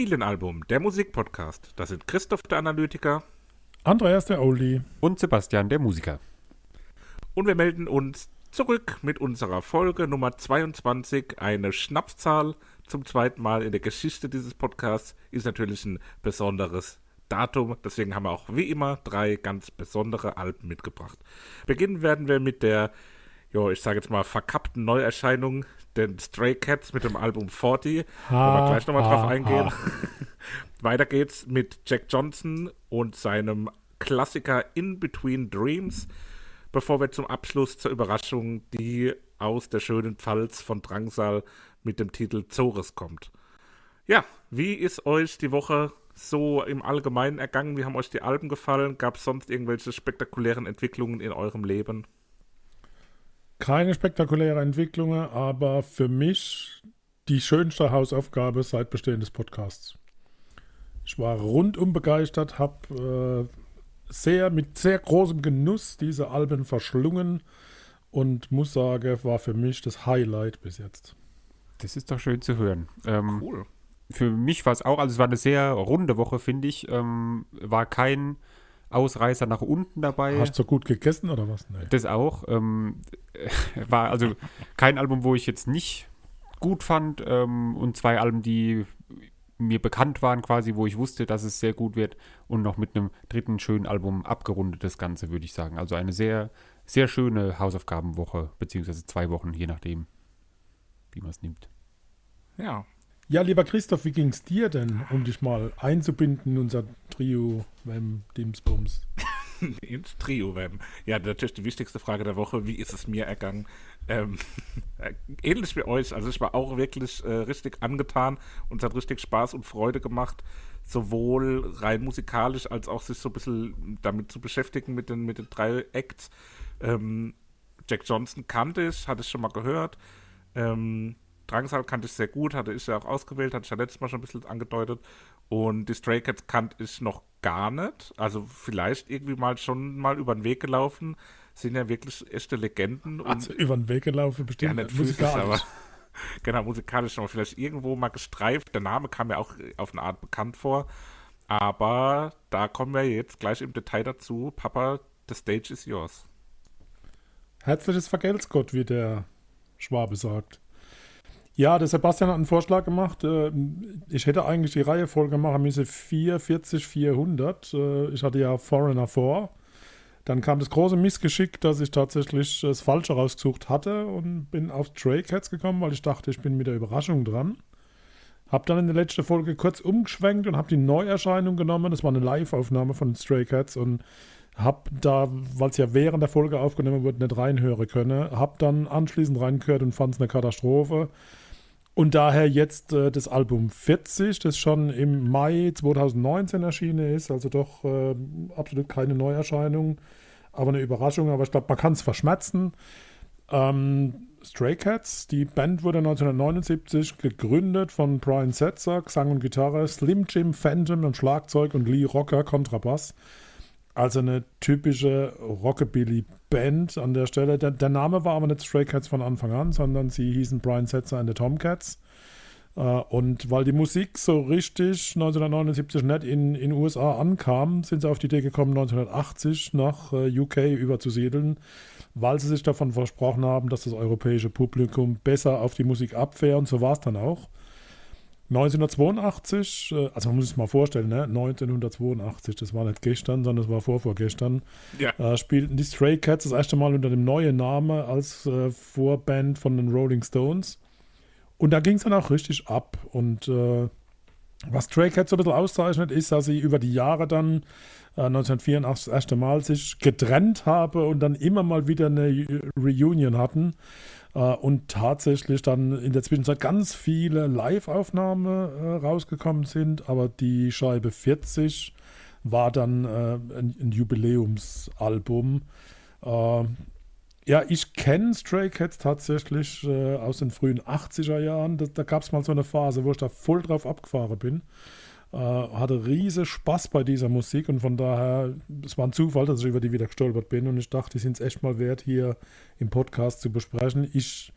Familienalbum, der Musikpodcast. Das sind Christoph der Analytiker, Andreas der Oldie und Sebastian der Musiker. Und wir melden uns zurück mit unserer Folge Nummer 22. Eine Schnapszahl zum zweiten Mal in der Geschichte dieses Podcasts ist natürlich ein besonderes Datum. Deswegen haben wir auch wie immer drei ganz besondere Alben mitgebracht. Beginnen werden wir mit der, jo, ich sage jetzt mal, verkappten Neuerscheinung, den Stray Cats mit dem Album 40. Ha, wo wir gleich nochmal drauf eingehen. Weiter geht's mit Jack Johnson und seinem Klassiker In Between Dreams, bevor wir zum Abschluss zur Überraschung, die aus der schönen Pfalz von Drangsal mit dem Titel Zores kommt. Ja, wie ist euch die Woche so im Allgemeinen ergangen? Wie haben euch die Alben gefallen? Gab es sonst irgendwelche spektakulären Entwicklungen in eurem Leben? Keine spektakulären Entwicklungen, aber für mich die schönste Hausaufgabe seit Bestehen des Podcasts. Ich war rundum begeistert, habe äh, sehr mit sehr großem Genuss diese Alben verschlungen und muss sagen, war für mich das Highlight bis jetzt. Das ist doch schön zu hören. Ähm, cool für mich war es auch, also es war eine sehr runde Woche, finde ich. Ähm, war kein Ausreißer nach unten dabei. Hast du gut gegessen oder was? Nee. Das auch. Ähm, war also kein Album, wo ich jetzt nicht gut fand ähm, und zwei Alben, die mir bekannt waren quasi, wo ich wusste, dass es sehr gut wird und noch mit einem dritten schönen Album abgerundet das Ganze, würde ich sagen. Also eine sehr, sehr schöne Hausaufgabenwoche, beziehungsweise zwei Wochen, je nachdem, wie man es nimmt. Ja, ja, lieber Christoph, wie ging es dir denn, um dich mal einzubinden in unser Trio Wem Dimsbums? Ins Trio Wem. Ja, natürlich die wichtigste Frage der Woche. Wie ist es mir ergangen? Ähm, ähnlich wie euch. Also ich war auch wirklich äh, richtig angetan und es hat richtig Spaß und Freude gemacht, sowohl rein musikalisch als auch sich so ein bisschen damit zu beschäftigen mit den, mit den drei Acts. Ähm, Jack Johnson kannte ich, hatte ich schon mal gehört. Ähm, Drangsal kannte ich sehr gut, hatte ich ja auch ausgewählt, hatte ich ja letztes Mal schon ein bisschen angedeutet. Und die Stray Cats kannte ich noch gar nicht. Also vielleicht irgendwie mal schon mal über den Weg gelaufen. Sind ja wirklich echte Legenden. Also über den Weg gelaufen bestimmt. Ja, nicht physisch, aber genau, musikalisch schon mal vielleicht irgendwo mal gestreift. Der Name kam mir auch auf eine Art bekannt vor. Aber da kommen wir jetzt gleich im Detail dazu. Papa, the stage is yours. Herzliches Vergelt's Gott, wie der Schwabe sagt. Ja, der Sebastian hat einen Vorschlag gemacht. Äh, ich hätte eigentlich die Reihefolge machen müssen 440, 400. Äh, ich hatte ja Foreigner vor. Dann kam das große Missgeschick, dass ich tatsächlich das Falsche rausgesucht hatte und bin auf Stray Cats gekommen, weil ich dachte, ich bin mit der Überraschung dran. Hab dann in der letzten Folge kurz umgeschwenkt und habe die Neuerscheinung genommen. Das war eine Live-Aufnahme von Stray Cats und hab da, weil es ja während der Folge aufgenommen wurde, nicht reinhören können. Hab dann anschließend reingehört und fand es eine Katastrophe. Und daher jetzt äh, das Album 40, das schon im Mai 2019 erschienen ist, also doch äh, absolut keine Neuerscheinung, aber eine Überraschung. Aber ich glaube, man kann es verschmerzen. Ähm, Stray Cats, die Band wurde 1979 gegründet von Brian Setzer, Gesang und Gitarre, Slim Jim Phantom und Schlagzeug und Lee Rocker, Kontrabass. Also eine typische Rockabilly-Band an der Stelle. Der, der, Name war aber nicht Stray Cats von Anfang an, sondern sie hießen Brian Setzer and the Tomcats. Äh, und weil die Musik so richtig 1979 nicht in den USA ankam, sind sie auf die Idee gekommen, 1980 nach äh, UK überzusiedeln, weil sie sich davon versprochen haben, dass das europäische Publikum besser auf die Musik abfährt. Und so war es dann auch. 1982, äh, also man muss es mal vorstellen, ne? 1982, das war nicht gestern, sondern das war vorvorgestern, ja. äh, spielten die Stray Cats das erste Mal unter dem neuen Namen als äh, Vorband von den Rolling Stones. Und da ging es dann auch richtig ab. Und äh, was Stray Cats so ein bisschen auszeichnet, ist, dass sie über die Jahre dann 1984 äh, das erste Mal sich getrennt haben und dann immer mal wieder eine Reunion hatten. Äh, und tatsächlich dann in der Zwischenzeit ganz viele Live-Aufnahmen äh, rausgekommen sind, aber die Scheibe 40 war dann äh, ein, Jubiläumsalbum. Äh, ja, ich kenne Stray Cats tatsächlich aus den frühen 80er Jahren. Da, da gab es mal so eine Phase, wo ich da voll drauf abgefahren bin. Äh, hatte riese Spaß bei dieser Musik und von daher, es war ein Zufall, dass ich über die wieder gestolpert bin und ich dachte, die sind es echt mal wert, hier im Podcast zu besprechen. Ich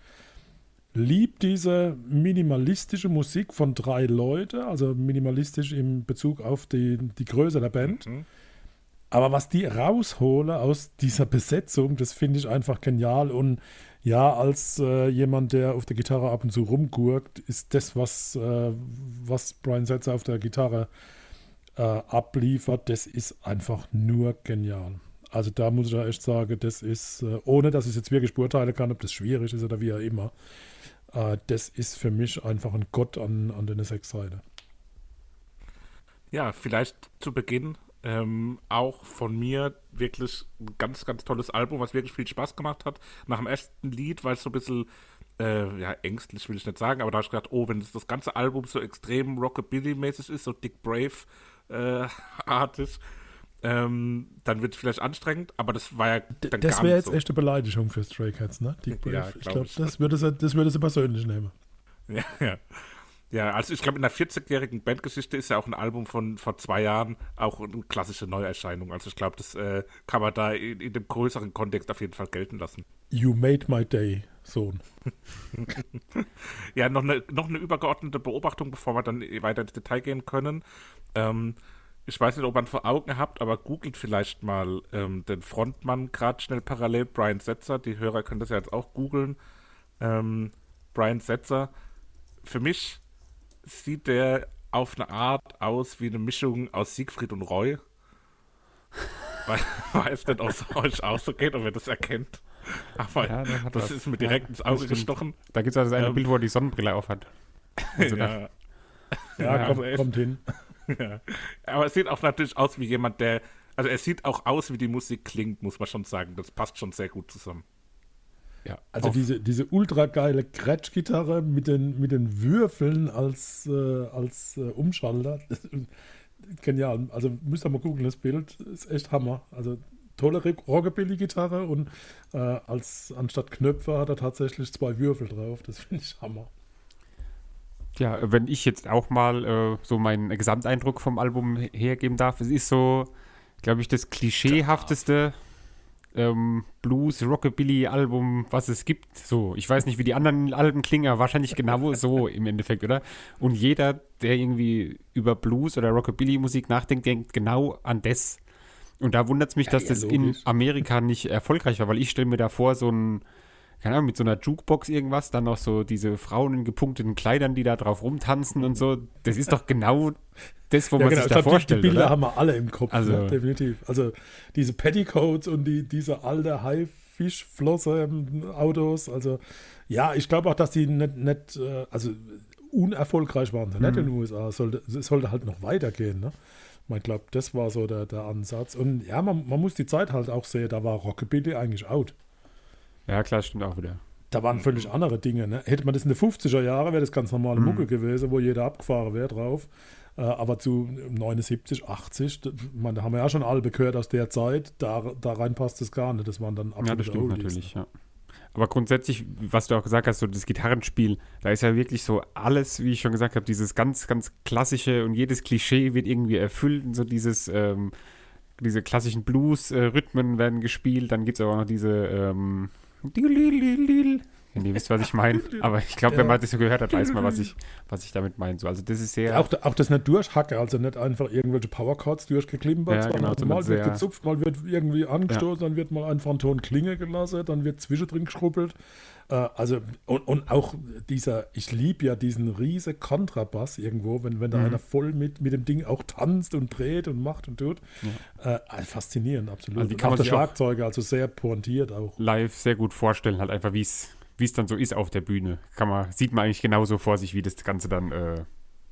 liebe diese minimalistische Musik von drei Leuten, also minimalistisch in Bezug auf die, die Größe der Band. Mhm. Aber was die raushole aus dieser Besetzung, das finde ich einfach genial. Und ja, als äh, jemand, der auf der Gitarre ab und zu rumgurkt, ist das, was, äh, was Brian Setzer auf der Gitarre äh, abliefert, das ist einfach nur genial. Also da muss ich ja echt sagen, das ist, äh, ohne dass ich jetzt wirklich beurteilen kann, ob das schwierig ist oder wie auch immer, äh, das ist für mich einfach ein Gott an, an den Sechsseite. Ja, vielleicht zu Beginn ähm, auch von mir wirklich ein ganz, ganz tolles Album, was wirklich viel Spaß gemacht hat. Nach dem ersten Lied, weil es so ein bisschen, äh, ja, ängstlich will ich nicht sagen, aber da habe ich gedacht, oh, wenn das, das ganze Album so extrem Rockabilly-mäßig ist, so Dick Brave-artig, ähm, dann wird es vielleicht anstrengend, aber das war ja dann Das wäre jetzt so. echt eine Beleidigung für Stray Cats, ne? Dick Brave. Ja, glaub ich glaube, das, würde sie, das würde sie persönlich nehmen. Ja, ja. Ja, also ich glaube, in der 40-jährigen Bandgeschichte ist ja auch ein Album von vor zwei Jahren auch eine klassische Neuerscheinung. Also ich glaube, das äh, kann man da in, in, dem größeren Kontext auf jeden Fall gelten lassen. You made my day, Sohn. ja, noch eine, noch eine übergeordnete Beobachtung, bevor wir dann weiter ins Detail gehen können. Ähm, ich weiß nicht, ob man vor Augen habt, aber googelt vielleicht mal ähm, den Frontmann gerade schnell parallel, Brian Setzer. Die Hörer können das ja jetzt auch googeln. Ähm, Brian Setzer. Für mich sieht der auf eine Art aus wie eine Mischung aus Siegfried und Roy. Weiß nicht, ob es euch auch so geht, ob ihr das erkennt. Aber ja, das was. ist mir direkt ja, ins Auge gestochen. Da gibt es also ein ähm, Bild, wo er die Sonnenbrille aufhat. Also ja. ja, ja kommt, kommt hin. Ja. Aber es sieht auch natürlich aus wie jemand, der. Also, es sieht auch aus, wie die Musik klingt, muss man schon sagen. Das passt schon sehr gut zusammen. Ja, also diese, diese ultra geile Gretsch-Gitarre mit den, mit den Würfeln als, äh, als äh, Umschalter. Genial. Also müsst ihr mal gucken, das Bild ist echt Hammer. Also tolle Rockabilly-Gitarre und äh, als anstatt Knöpfe hat er tatsächlich zwei Würfel drauf. Das finde ich Hammer. Ja, wenn ich jetzt auch mal äh, so meinen Gesamteindruck vom Album hergeben darf, es ist so, glaube ich, das klischeehafteste ähm, Blues, Rockabilly-Album, was es gibt. So, ich weiß nicht, wie die anderen Alben klingen, aber wahrscheinlich genau so im Endeffekt, oder? Und jeder, der irgendwie über Blues oder Rockabilly-Musik nachdenkt, denkt genau an das. Und da wundert es mich, ja, dass ja, das logisch. in Amerika nicht erfolgreich war, weil ich stelle mir da vor, so ein keine Ahnung, mit so einer Jukebox irgendwas, dann noch so diese Frauen in gepunkteten Kleidern, die da drauf rumtanzen und so. Das ist doch genau das, wo ja, man genau. sich da glaub, vorstellt. Die, Bilder oder? haben wir alle im Kopf, also, ne? definitiv. Also diese Petticoats und die, diese alte Haifischflosse Autos. ja, ich glaube auch, dass die nicht, nicht äh, also unerfolgreich waren, mhm. nicht in den USA. Es sollte, sollte halt noch weitergehen, ne? Ich glaube, das war so der, der Ansatz. Und ja, man, man muss die Zeit halt auch sehen, da war Rockabilly eigentlich out. Ja, klar, stimmt auch wieder. Da waren völlig andere Dinge. Ne? Hätte man das in den 50er Jahren, wäre das ganz normale mhm. Mucke gewesen, wo jeder abgefahren wäre drauf. Äh, aber zu 79, 80, man, da haben wir ja schon alle gehört aus der Zeit, da, da rein passt es gar nicht. Das waren dann absolut Ja, das stimmt Oldies, natürlich, ne? ja. Aber grundsätzlich, was du auch gesagt hast, so das Gitarrenspiel, da ist ja wirklich so alles, wie ich schon gesagt habe, dieses ganz, ganz klassische und jedes Klischee wird irgendwie erfüllt. Und so dieses, ähm, diese klassischen Blues-Rhythmen werden gespielt. Dann gibt es aber auch noch diese ähm, Ihr wisst, was ich meine. Aber ich glaube, wenn man das so gehört hat, weiß man, was ich, was ich damit meine. So, also das ist sehr. Auch, auch das nicht durchhacke, also nicht einfach irgendwelche Powerchords durchgeklimpert. Ja, genau, also mal wird gezupft, mal wird irgendwie angestoßen, ja. dann wird mal einfach ein Ton Klinge gelassen, dann wird zwischendrin geschrubbelt. Äh, also, und, und auch dieser, ich liebe ja diesen riesen Kontrabass irgendwo, wenn, wenn da mhm. einer voll mit, mit dem Ding auch tanzt und dreht und macht und tut. Ja. Äh, faszinierend, absolut. Also die kann und auch der Schlagzeuger, also sehr pointiert auch. Live sehr gut vorstellen, halt einfach, wie es wie es dann so ist auf der Bühne. Kann man, sieht man eigentlich genauso vor sich, wie das Ganze dann äh,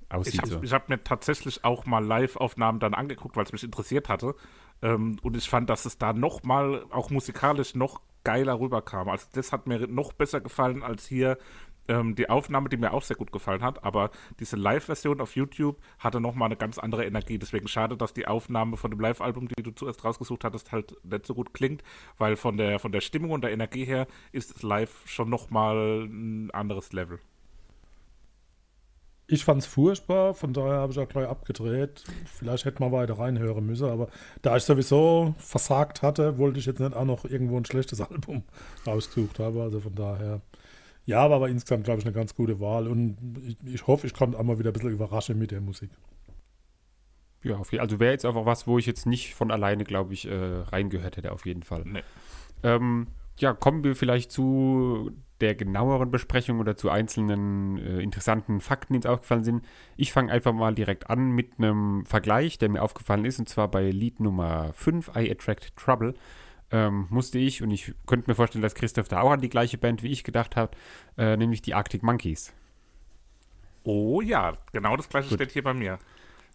aussieht. Ich habe so. hab mir tatsächlich auch mal Live-Aufnahmen dann angeguckt, weil es mich interessiert hatte. Ähm, und ich fand, dass es da noch mal, auch musikalisch, noch geiler rüberkam. Also das hat mir noch besser gefallen als hier ähm, die Aufnahme, die mir auch sehr gut gefallen hat, aber diese Live-Version auf YouTube hatte nochmal eine ganz andere Energie. Deswegen schade, dass die Aufnahme von dem Live-Album, die du zuerst rausgesucht hattest, halt nicht so gut klingt, weil von der, von der Stimmung und der Energie her ist es live schon nochmal ein anderes Level. Ich fand es furchtbar, von daher habe ich auch gleich abgedreht. Vielleicht hätte man weiter reinhören müssen, aber da ich sowieso versagt hatte, wollte ich jetzt nicht auch noch irgendwo ein schlechtes Album rausgesucht haben. Also von daher Ja, war aber insgesamt, glaube ich, eine ganz gute Wahl und ich, ich hoffe, ich konnte auch mal wieder ein bisschen überraschen mit der Musik. Ja, auf jeden- also wäre jetzt einfach was, wo ich jetzt nicht von alleine, glaube ich, äh, reingehört hätte, auf jeden Fall. Nee. Ähm, ja, kommen wir vielleicht zu der genaueren Besprechung oder zu einzelnen äh, interessanten Fakten, die uns aufgefallen sind. Ich fange einfach mal direkt an mit einem Vergleich, der mir aufgefallen ist, und zwar bei Lied Nummer 5, I Attract Trouble. Ähm, musste ich, und ich könnte mir vorstellen, dass Christoph da auch an die gleiche Band wie ich gedacht hat, äh, nämlich die Arctic Monkeys. Oh ja, genau das gleiche Gut. steht hier bei mir.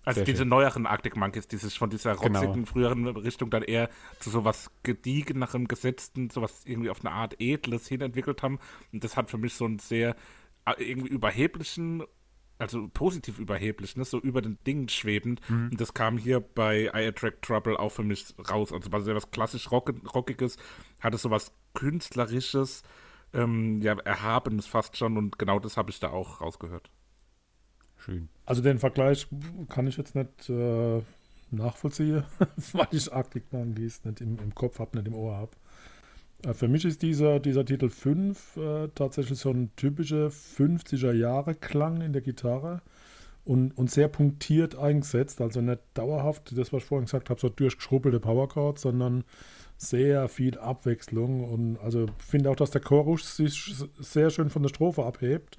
Also Sehr diese schön. neueren Arctic Monkeys, die sich von dieser Genau. rotzigen früheren Richtung dann eher zu sowas gediegenerem, gesetzten, sowas irgendwie auf eine Art Edles hin entwickelt haben. Und das hat für mich so einen sehr äh, irgendwie überheblichen, also positiv überheblich, ne? so über den Dingen schwebend. Mhm. Und das kam hier bei I Attract Trouble auch für mich raus. Also war sehr was klassisch Rock Rockiges, hatte sowas Künstlerisches, ähm, ja, Erhabenes fast schon. Und genau das habe ich da auch rausgehört. Schön. Also den Vergleich kann ich jetzt nicht äh, nachvollziehen, weil ich Arctic Monkeys nicht im, im Kopf habe, nicht im Ohr habe. Äh, für mich ist dieser, dieser Titel 5 äh, tatsächlich so ein typischer 50er-Jahre-Klang in der Gitarre und, und sehr punktiert eingesetzt, also nicht dauerhaft, das was ich vorhin gesagt habe, so durchgeschrubbelte Powerchords, sondern sehr viel Abwechslung und also finde auch, dass der Chorus sich sehr schön von der Strophe abhebt.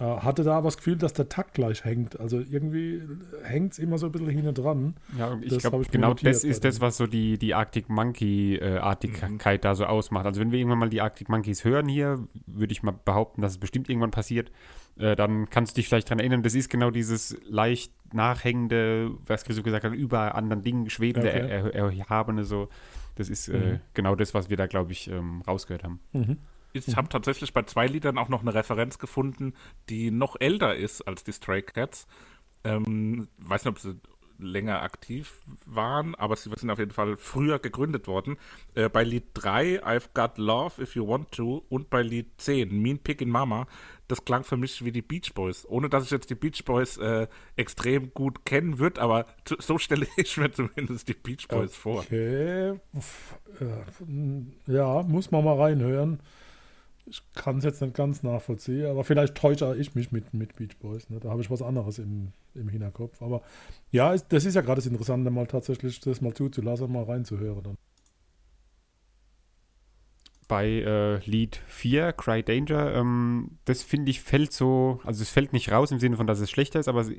Äh, hatte da aber das Gefühl, dass der Takt gleich hängt. Also irgendwie hängt es immer so ein bisschen hinten dran. Ja, und ich glaube, genau das ist das, was so die, die Arctic Monkey-Artigkeit da so ausmacht. Also wenn wir irgendwann mal die Arctic Monkeys hören hier, würde ich mal behaupten, dass es bestimmt irgendwann passiert, äh, dann kannst du dich vielleicht daran erinnern, das ist genau dieses leicht nachhängende, was Chris so gesagt hat, über anderen Dingen schwebende, Okay. er, er, erhabene so. Das ist äh, Mhm. genau das, was wir da, glaube ich, ähm, rausgehört haben. Ich habe tatsächlich bei zwei Liedern auch noch eine Referenz gefunden, die noch älter ist als die Stray Cats. Ähm, weiß nicht, ob sie länger aktiv waren, aber sie sind auf jeden Fall früher gegründet worden. Äh, bei Lied 3, I've Got Love If You Want To und bei Lied 10, Mean Pig in Mama, das klang für mich wie die Beach Boys. Ohne dass ich jetzt die Beach Boys äh, extrem gut kennen würde, aber so stelle ich mir zumindest die Beach Boys vor. Okay. Äh, Ja, muss man mal reinhören. Ich kann es jetzt nicht ganz nachvollziehen, aber vielleicht täusche ich mich mit, mit Beach Boys. Ne? Da habe ich was anderes im, im Hinterkopf. Aber ja, ist- das ist ja gerade das Interessante, mal tatsächlich das mal zuzulassen, mal reinzuhören. Dann. bei äh, Lied 4, Cry Danger, ähm, das finde ich fällt so, also es fällt nicht raus im Sinne von, dass es schlechter ist, aber es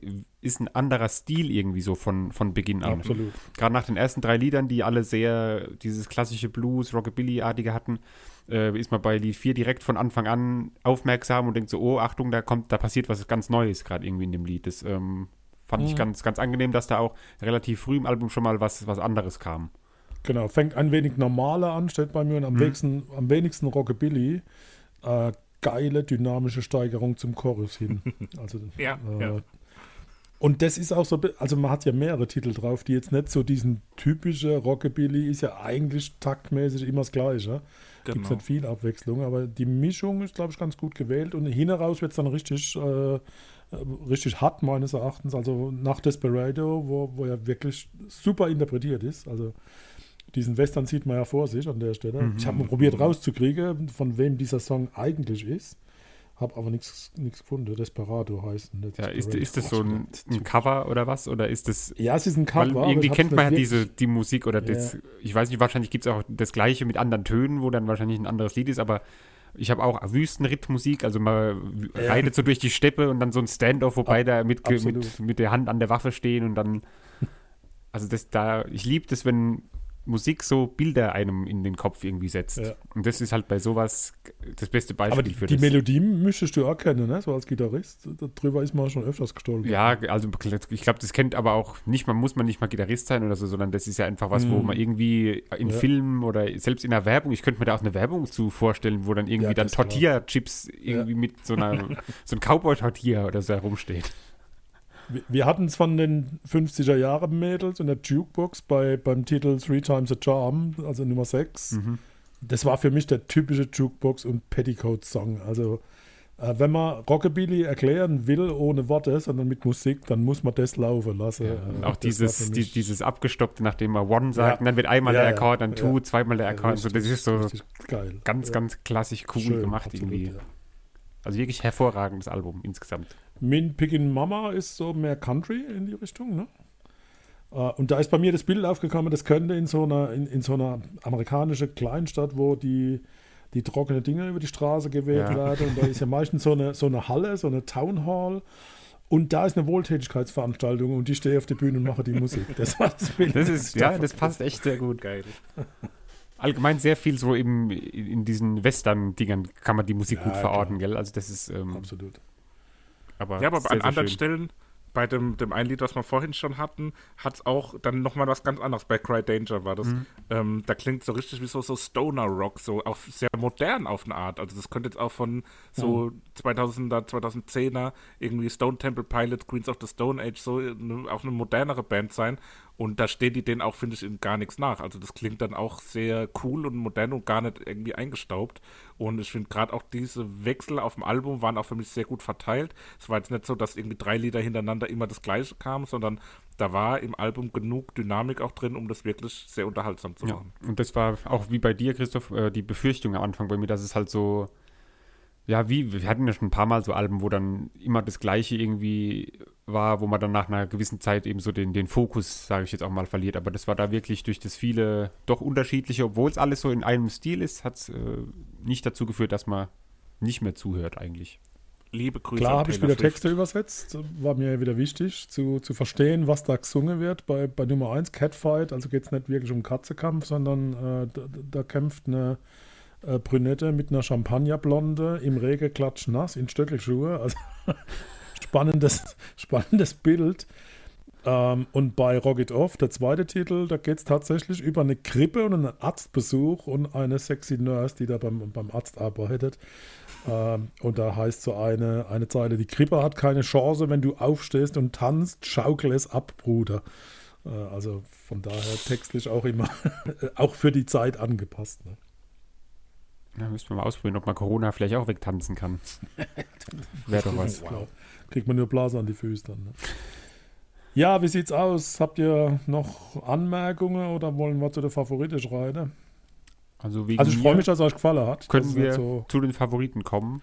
ist ein anderer Stil irgendwie so von, von Beginn an. Absolut. Gerade nach den ersten drei Liedern, die alle sehr dieses klassische Blues, Rockabilly-artige hatten, äh, ist man bei Lied 4 direkt von Anfang an aufmerksam und denkt so, oh, Achtung, da kommt, da passiert was ganz Neues gerade irgendwie in dem Lied. Das ähm, fand ich Mhm. ganz, ganz angenehm, dass da auch relativ früh im Album schon mal was, was anderes kam. Genau, fängt ein wenig normaler an, steht bei mir und am, Mhm. wenigsten, am wenigsten Rockabilly. Äh, geile dynamische Steigerung zum Chorus hin. Also, Ja, äh, ja. Und das ist auch so, also man hat ja mehrere Titel drauf, die jetzt nicht so diesen typische Rockabilly ist ja eigentlich taktmäßig immer das Gleiche. Gibt es Genau. nicht viel Abwechslung, aber die Mischung ist, glaube ich, ganz gut gewählt und hin heraus wird es dann richtig, äh, äh, richtig hart meines Erachtens. Also nach Desperado, wo, wo er wirklich super interpretiert ist. Also diesen Western sieht man ja vor sich an der Stelle. Mhm. Ich habe mal probiert rauszukriegen, von wem dieser Song eigentlich ist. Habe aber nichts gefunden. Desperado heißt nicht Ja, ist, ist das so ein, ein Cover oder was? Oder ist das Ja, es ist ein Weil Cover. aber irgendwie kennt man ja diese, die Musik oder das, ich weiß nicht, wahrscheinlich gibt es auch das gleiche mit anderen Tönen, wo dann wahrscheinlich ein anderes Lied ist, aber ich habe auch Wüstenrittmusik, also man Ja. reitet so durch die Steppe und dann so ein Standoff, wobei Ab- da mit, mit, mit der Hand an der Waffe stehen und dann, also das da, ich liebe das, wenn Musik so Bilder einem in den Kopf irgendwie setzt. Ja. Und das ist halt bei sowas das beste Beispiel Aber die, für die das. Melodie müsstest du erkennen, ne? so als Gitarrist. Darüber ist man schon öfters gestolpert. Ja, also ich glaube, das kennt aber auch nicht, man muss man nicht mal Gitarrist sein oder so, sondern das ist ja einfach was, wo Mhm. man irgendwie in Ja. Filmen oder selbst in der Werbung, ich könnte mir da auch eine Werbung zu vorstellen, wo dann irgendwie Ja, dann. Tortilla-Chips irgendwie mit so einer, so ein Cowboy-Tortilla oder so herumsteht. Wir, hatten es von den 50er Jahren Mädels in der Jukebox bei, beim Titel Three Times a Charm, also Nummer 6. Mhm. Das war für mich der typische Jukebox- und Petticoat-Song. Also, äh, wenn man Rockabilly erklären will ohne Worte, sondern mit Musik, dann muss man das laufen lassen. Ja, Äh, auch das dieses, die, dieses abgestoppte, nachdem man One sagt, Ja. und dann wird einmal Ja, der. Akkord, dann. Two, zweimal der Akkord. so, das richtig, ist so richtig geil. ganz, ganz klassisch cool Schön, gemacht absolut, irgendwie. Also wirklich hervorragendes Album insgesamt. Min Pickin' Mama ist so mehr Country in die Richtung, ne? Äh, Und da ist bei mir das Bild aufgekommen, das könnte in so einer, in, in so einer amerikanischen Kleinstadt, wo die, die trockenen Dinge über die Straße gewählt Ja. werden. Und da ist ja meistens so eine, so eine Halle, so eine Town Hall. Und da ist eine Wohltätigkeitsveranstaltung und die stehe auf der Bühne und mache die Musik. Das war das Bild. Das ist, ja, das passt echt sehr gut. Geil. Allgemein sehr viel so im, in, diesen Western-Dingern kann man die Musik Ja, gut klar. verorten, gell? Also das ist, ähm, Absolut. Aber Ja, aber sehr, an sehr anderen schön. Stellen, bei dem, dem einen Lied, was wir vorhin schon hatten, hat es auch dann nochmal was ganz anderes. Bei Cry Danger war das. Mhm. Ähm, da klingt so richtig wie so, so Stoner Rock, so auch sehr modern auf eine Art. Also das könnte jetzt auch von so 2000er, 2010er irgendwie Stone Temple Pilots, Queens of the Stone Age, so eine, auch eine modernere Band sein. Und da steht die denen auch, finde ich, in gar nichts nach. Also das klingt dann auch sehr cool und modern und gar nicht irgendwie eingestaubt. Und ich finde gerade auch diese Wechsel auf dem Album waren auch für mich sehr gut verteilt. Es war jetzt nicht so, dass irgendwie drei Lieder hintereinander immer das gleiche kam, sondern da war im Album genug Dynamik auch drin, um das wirklich sehr unterhaltsam zu Ja, machen. und das war auch wie bei dir, Christoph, äh, die Befürchtung am Anfang bei mir, dass es halt so, ja, wie, wir hatten ja schon ein paar Mal so Alben, wo dann immer das Gleiche irgendwie war, wo man dann nach einer gewissen Zeit eben so den, den Fokus, sage ich jetzt auch mal, verliert. Aber das war da wirklich durch das viele doch unterschiedliche, obwohl es alles so in einem Stil ist, hat es äh, nicht dazu geführt, dass man nicht mehr zuhört eigentlich. Liebe Grüße Klar habe ich wieder Swift. Texte übersetzt. War mir wieder wichtig zu, zu verstehen, was da gesungen wird. Bei, bei Nummer 1, Catfight, also geht es nicht wirklich um Katzekampf, sondern äh, da, da kämpft eine äh, Brünette mit einer Champagnerblonde im Regen klatschnass in Stöckelschuhe. Also spannendes, spannendes Bild. Ähm, und bei Rock It Off, der zweite Titel, da geht es tatsächlich über eine Krippe und einen Arztbesuch und eine sexy Nurse, die da beim, beim Arzt arbeitet. Ähm, und da heißt so eine, eine Zeile, die Krippe hat keine Chance, wenn du aufstehst und tanzt, schaukel es ab, Bruder. Äh, also von daher textlich auch immer, auch für die Zeit angepasst. Ne? Ja, müssen wir mal ausprobieren, ob man Corona vielleicht auch wegtanzen kann. Wäre doch was. Klar. Kriegt man nur Blase an die Füße dann. Ne? Ja, wie sieht's aus? Habt ihr noch Anmerkungen oder wollen wir zu der Favorite schreiten? Also, Also ich freue mich, dass es euch gefallen hat. Können wir so, zu den Favoriten kommen.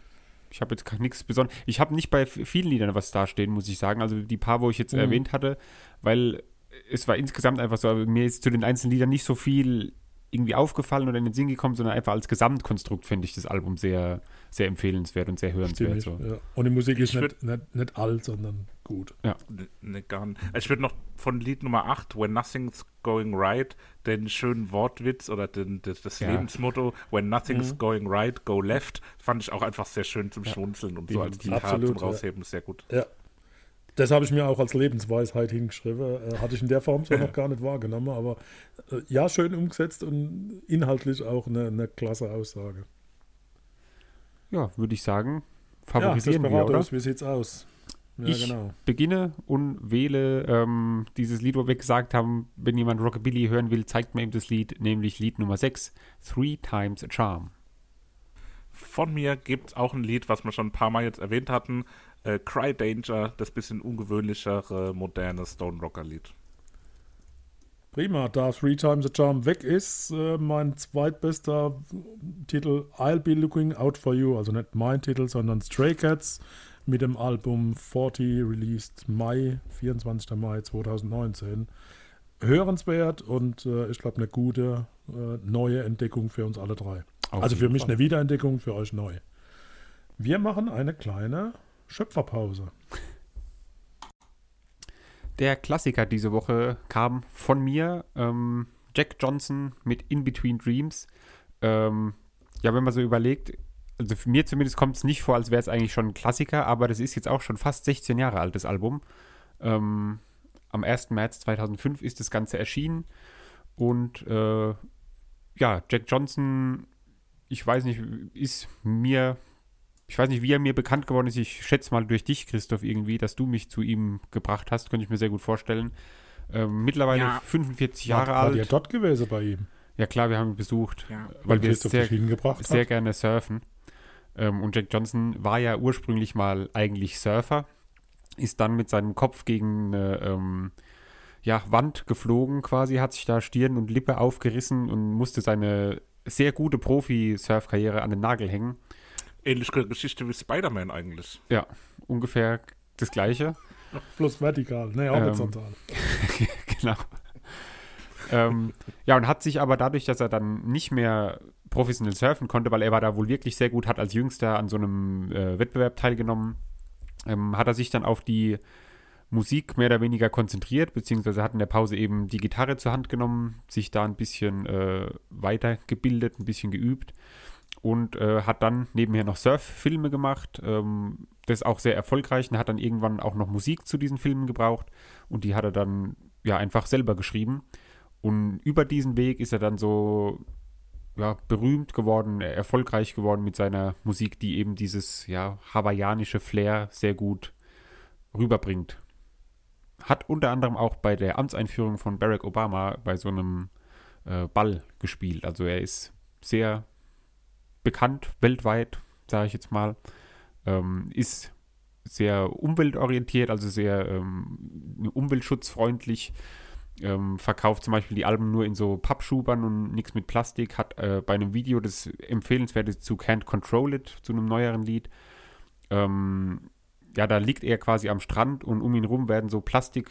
Ich habe jetzt nichts Besonderes. Ich habe nicht bei vielen Liedern was dastehen, muss ich sagen. Also die paar, wo ich jetzt Mhm. erwähnt hatte, weil es war insgesamt einfach so, also mir ist zu den einzelnen Liedern nicht so viel irgendwie aufgefallen oder in den Sinn gekommen, sondern einfach als Gesamtkonstrukt finde ich das Album sehr, sehr empfehlenswert und sehr hörenswert. stimmig. So. Ja. Und die Musik ist Ich nicht, nicht, nicht alt, sondern gut. Ne, ne, gar nicht. Also ich würde noch von Lied Nummer 8, When Nothing's Going Right, den schönen Wortwitz oder den, das, das Ja. Lebensmotto, When Nothing's Mhm. Going Right, Go Left, fand ich auch einfach sehr schön zum Ja. Schmunzeln und so als Absolut, zum ja. Rausheben, sehr gut. Ja. Das habe ich mir auch als Lebensweisheit hingeschrieben. Äh, hatte ich in der Form so noch gar nicht wahrgenommen, aber äh, ja, schön umgesetzt und inhaltlich auch eine, eine klasse Aussage. Ja, würde ich sagen, Ja, favorisieren wir, oder? Wie sieht's aus? Ja, Ich- genau. beginne und wähle ähm, dieses Lied, wo wir gesagt haben, wenn jemand Rockabilly hören will, zeigt mir ihm das Lied, nämlich Lied Nummer 6, Three Times a Charm. Von mir gibt es auch ein Lied, was wir schon ein paar Mal jetzt erwähnt hatten, äh, Cry Danger, das bisschen ungewöhnlichere, moderne Stone Rocker Lied. Prima, da Three Times a Charm weg ist, äh, mein zweitbester Titel I'll Be Looking Out for You, also nicht mein Titel, sondern Stray Cats mit dem Album 40, released Mai, 24. Mai 2019. Hörenswert und äh, ich glaube eine gute äh, neue Entdeckung für uns alle drei. Auf also für mich Fall. eine Wiederentdeckung, für euch neu. Wir machen eine kleine Schöpferpause. Der Klassiker diese Woche kam von mir, ähm, Jack Johnson mit In Between Dreams. Ähm, ja, wenn man so überlegt, also für mir zumindest kommt es nicht vor, als wäre es eigentlich schon ein Klassiker, aber das ist jetzt auch schon fast 16 Jahre alt, das Album. Ähm, am 1. März 2005 ist das Ganze erschienen und äh, ja, Jack Johnson, ich weiß nicht, ist mir, ich weiß nicht, wie er mir bekannt geworden ist. Ich schätze mal durch dich, Christoph, irgendwie, dass du mich zu ihm gebracht hast, könnte ich mir sehr gut vorstellen. Ähm, mittlerweile Ja. 45 Jahre War, war ihr alt. dort gewesen bei ihm? Ja klar, wir haben ihn besucht, Ja. weil wir Christoph sehr, sehr hat? gerne surfen. Ähm, und Jack Johnson war ja ursprünglich mal eigentlich Surfer, ist dann mit seinem Kopf gegen eine ähm, ja, Wand geflogen quasi, hat sich da Stirn und Lippe aufgerissen und musste seine sehr gute Profi-Surf-Karriere an den Nagel hängen. Ähnliche Geschichte wie Spider-Man eigentlich. Ja, ungefähr das gleiche. Plus vertikal, ne, horizontal. Ähm, genau. ähm, ja, und hat sich aber dadurch, dass er dann nicht mehr professionell surfen konnte, weil er war da wohl wirklich sehr gut, hat als Jüngster an so einem äh, Wettbewerb teilgenommen, ähm, hat er sich dann auf die Musik mehr oder weniger konzentriert, beziehungsweise hat in der Pause eben die Gitarre zur Hand genommen, sich da ein bisschen äh, weitergebildet, ein bisschen geübt und äh, hat dann nebenher noch Surf-Filme gemacht. Ähm, das auch sehr erfolgreich und hat dann irgendwann auch noch Musik zu diesen Filmen gebraucht und die hat er dann ja einfach selber geschrieben. Und über diesen Weg ist er dann so ja, berühmt geworden, erfolgreich geworden mit seiner Musik, die eben dieses ja, hawaiianische Flair sehr gut rüberbringt. Hat unter anderem auch bei der Amtseinführung von Barack Obama bei so einem äh, Ball gespielt. Also er ist sehr bekannt weltweit, sage ich jetzt mal. Ähm, ist sehr umweltorientiert, also sehr ähm, umweltschutzfreundlich. Ähm, verkauft zum Beispiel die Alben nur in so Pappschubern und nichts mit Plastik. Hat äh, bei einem Video das empfehlenswerte zu Can't Control It, zu einem neueren Lied. Ähm, ja, da liegt er quasi am Strand und um ihn rum werden so Plastik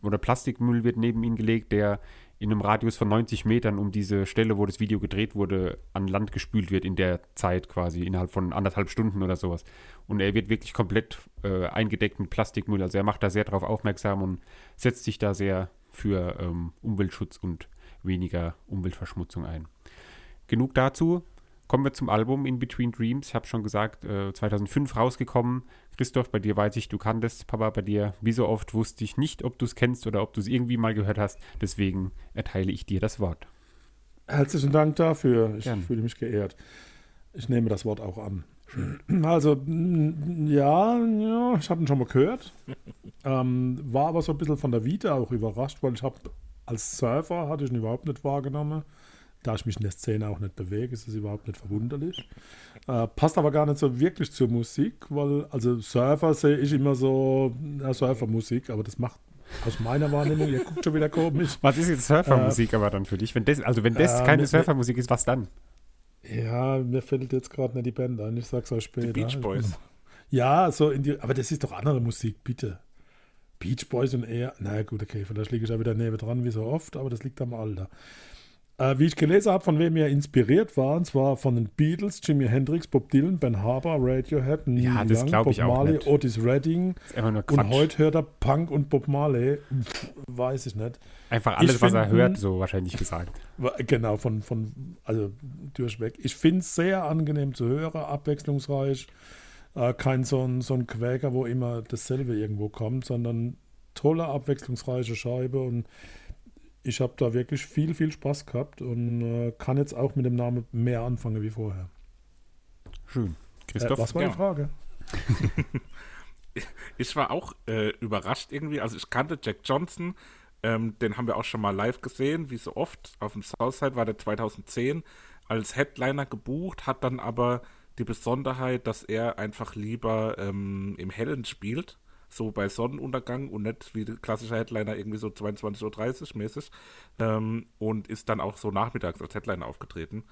oder Plastikmüll wird neben ihn gelegt, der in einem Radius von 90 Metern um diese Stelle, wo das Video gedreht wurde, an Land gespült wird in der Zeit quasi, innerhalb von anderthalb Stunden oder sowas. Und er wird wirklich komplett äh, eingedeckt mit Plastikmüll. Also er macht da sehr darauf aufmerksam und setzt sich da sehr für ähm, Umweltschutz und weniger Umweltverschmutzung ein. Genug dazu. Kommen wir zum Album In Between Dreams. Ich habe schon gesagt, äh, 2005 rausgekommen. Christoph, bei dir weiß ich, du kanntest. Papa, bei dir, wie so oft, wusste ich nicht, ob du es kennst oder ob du es irgendwie mal gehört hast. Deswegen erteile ich dir das Wort. Herzlichen Dank dafür. Ich Gern. fühle mich geehrt. Ich nehme das Wort auch an. Also, ja, ja ich habe ihn schon mal gehört. ähm, war aber so ein bisschen von der Vita auch überrascht, weil ich habe als Surfer hatte ich ihn überhaupt nicht wahrgenommen. Da ich mich in der Szene auch nicht bewege, ist es überhaupt nicht verwunderlich. Äh, passt aber gar nicht so wirklich zur Musik, weil, also Surfer sehe ich immer so, ja, Surfermusik, aber das macht aus meiner Wahrnehmung, ihr guckt schon wieder komisch. Was ist jetzt Surfermusik aber dann für dich? Wenn das, also wenn das Äh, keine Surfermusik ist, was dann? Ja, mir fällt jetzt gerade nicht die Band ein, ich sag's euch später. Die Beach Boys. Ja, so in die, aber das ist doch andere Musik, bitte. Beach Boys und eher, na gut, okay, vielleicht liege ich ja wieder neben dran, wie so oft, aber das liegt am Alter. Äh, wie ich gelesen habe, von wem er inspiriert war, und zwar von den Beatles, Jimi Hendrix, Bob Dylan, Ben Harper, Radiohead, Neil Ja, Young, Bob Marley, nicht. Otis Redding und heute hört er Punk und Bob Marley. Pff, Weiß ich nicht. Einfach alles, Ich was er find- hört, so wahrscheinlich gesagt. Genau, von, von also durchweg. Ich finde es sehr angenehm zu hören, abwechslungsreich. Äh, kein so ein, so ein Quäker, wo immer dasselbe irgendwo kommt, sondern tolle, abwechslungsreiche Scheibe und ich habe da wirklich viel, viel Spaß gehabt und äh, kann jetzt auch mit dem Namen mehr anfangen wie vorher. Schön. Äh, Christoph? was war ja. die Frage? Ich war auch äh, überrascht irgendwie. Also ich kannte Jack Johnson, ähm, den haben wir auch schon mal live gesehen, wie so oft. Auf dem Southside war der 2010 als Headliner gebucht, hat dann aber die Besonderheit, dass er einfach lieber ähm, im Hellen spielt, so bei Sonnenuntergang und nicht wie der klassische Headliner irgendwie so 22.30 Uhr mäßig ähm, und ist dann auch so nachmittags als Headliner aufgetreten.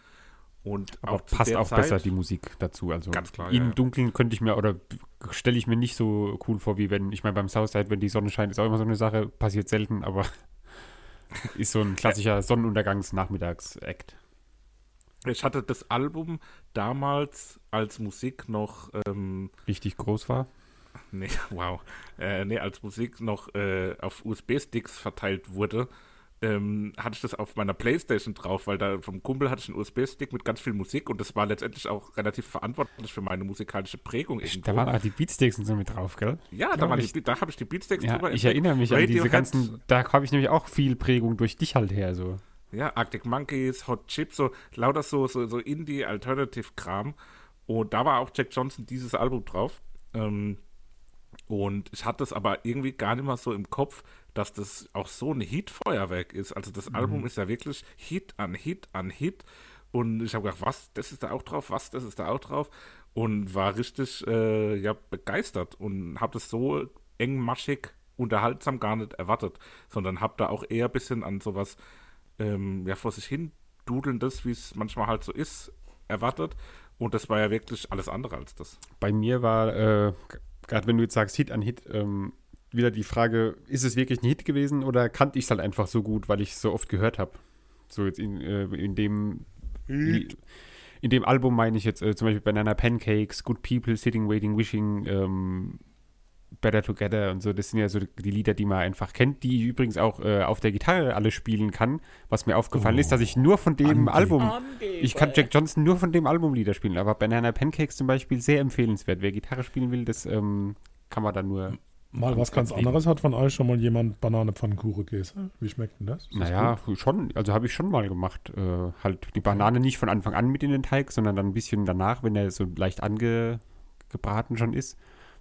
Und Aber auch passt auch Zeit, besser die Musik dazu. Also Ganz klar, ja, im ja. Dunkeln könnte ich mir oder stelle ich mir nicht so cool vor, wie wenn, ich meine, beim Southside, wenn die Sonne scheint, ist auch immer so eine Sache, passiert selten, aber ist so ein klassischer Sonnenuntergangs-Nachmittags-Act. Ich hatte das Album damals als Musik noch, ähm, Richtig groß war. Nee, wow, äh, nee, als Musik noch äh, auf USB-Sticks verteilt wurde, ähm, hatte ich das auf meiner Playstation drauf, weil da vom Kumpel hatte ich einen USB-Stick mit ganz viel Musik und das war letztendlich auch relativ verantwortlich für meine musikalische Prägung irgendwo. Da waren auch die Beatsticks und so mit drauf, gell? ja, da, ich. die, da habe ich die Beatsticks Ja, drüber ich erinnere mich an diese ganzen, da habe ich nämlich auch viel Prägung durch dich halt her, so. Ja, Arctic Monkeys, Hot Chips, so lauter so, so, so Indie-Alternative-Kram. Und da war auch Jack Johnson dieses Album drauf. Ähm, und ich hatte es aber irgendwie gar nicht mal so im Kopf, dass das auch so ein Hit-Feuerwerk ist. Also das Album ist ja wirklich Hit an Hit an Hit. Und ich habe gedacht, was, das ist da auch drauf, was, das ist da auch drauf. Und war richtig äh, ja, begeistert und habe das so engmaschig, unterhaltsam gar nicht erwartet, sondern habe da auch eher ein bisschen an sowas ähm, ja, vor sich hin dudelndes, wie es manchmal halt so ist, erwartet. Und das war ja wirklich alles andere als das. Bei mir war, äh, gerade wenn du jetzt sagst Hit an Hit, ähm, wieder die Frage, ist es wirklich ein Hit gewesen oder kannte ich es halt einfach so gut, weil ich es so oft gehört habe? So jetzt in, äh, in dem in dem Album meine ich jetzt äh, zum Beispiel Banana Pancakes, Good People, Sitting, Waiting, Wishing, ähm, Better Together und so. Das sind ja so die Lieder, die man einfach kennt, die ich übrigens auch äh, auf der Gitarre alle spielen kann. Was mir aufgefallen Oh. ist, dass ich nur von dem Ange- Album, ich kann Jack Johnson nur von dem Album Lieder spielen, aber Banana Pancakes zum Beispiel sehr empfehlenswert. Wer Gitarre spielen will, das ähm, kann man dann nur. Mal was ganz Lieben. anderes. Hat von euch schon mal jemand Banane-Pfannkuchen gegessen? Wie schmeckt denn das? Ist das Naja, gut? schon, also habe ich schon mal gemacht. Äh, halt die Banane nicht von Anfang an mit in den Teig, sondern dann ein bisschen danach, wenn er so leicht angebraten schon ist.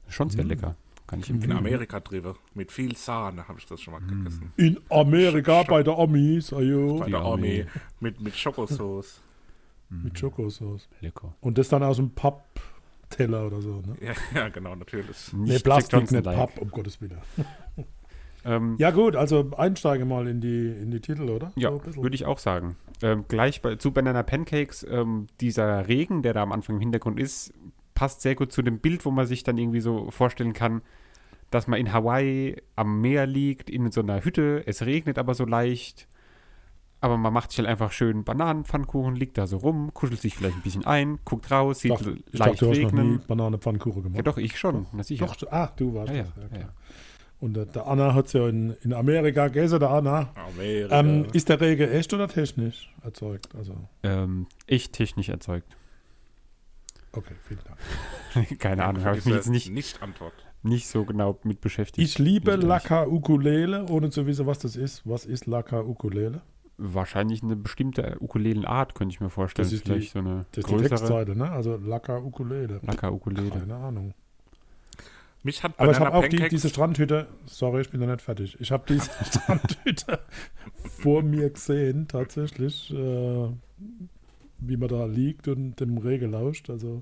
Schon sehr Mm. lecker. Kann ich In empfehlen. Amerika drüber. Mit viel Sahne habe ich das schon mal gegessen. In Amerika bei der Amis, ajo, Bei Die der Armee. Armee. Mit, mit Schokosauce. mit Schokosauce. Lecker. Und das dann aus dem Pappteller oder so, ne? Ja, ja, genau, natürlich. Nee, Jack Plastik, nicht like. Papp, um Gottes Willen. Ähm, Ja gut, also einsteige mal in die, in die Titel, oder? Ja, So würde ich auch sagen. Ähm, gleich bei, zu Banana Pancakes, ähm, dieser Regen, der da am Anfang im Hintergrund ist, passt sehr gut zu dem Bild, wo man sich dann irgendwie so vorstellen kann, dass man in Hawaii am Meer liegt, in so einer Hütte, es regnet aber so leicht, aber man macht sich halt einfach schön Bananenpfannkuchen, liegt da so rum, kuschelt sich vielleicht ein bisschen ein, guckt raus, Ich sieht ich leicht dachte, du hast noch nie regnen. Gemacht. Ja doch, ich schon, na sicher. Doch, ach, du warst Ja, das. ja, Ja. Und der, der Anna hat es ja in, in Amerika gegessen, der Anna. Amerika. Ähm, ist der Regen echt oder technisch erzeugt? Also, Ähm, echt technisch erzeugt. okay, vielen Dank. Keine Ahnung, habe ich mich jetzt nicht, nicht Antwort. Nicht so genau mit beschäftigt. Ich liebe. Laka Ukulele, ohne zu wissen, was das ist. Was ist Laka Ukulele? Wahrscheinlich eine bestimmte Ukulelenart, könnte ich mir vorstellen. Das ist Vielleicht die- so eine Das ist die größere Textseite, ne? Also Laka Ukulele. Lacker-Ukulele. Keine Ahnung. Mich hat Aber ich habe auch die, diese Strandhütte, sorry, ich bin noch nicht fertig. Ich habe diese Strandhütte vor mir gesehen, tatsächlich, äh, wie man da liegt und dem Regen lauscht. Also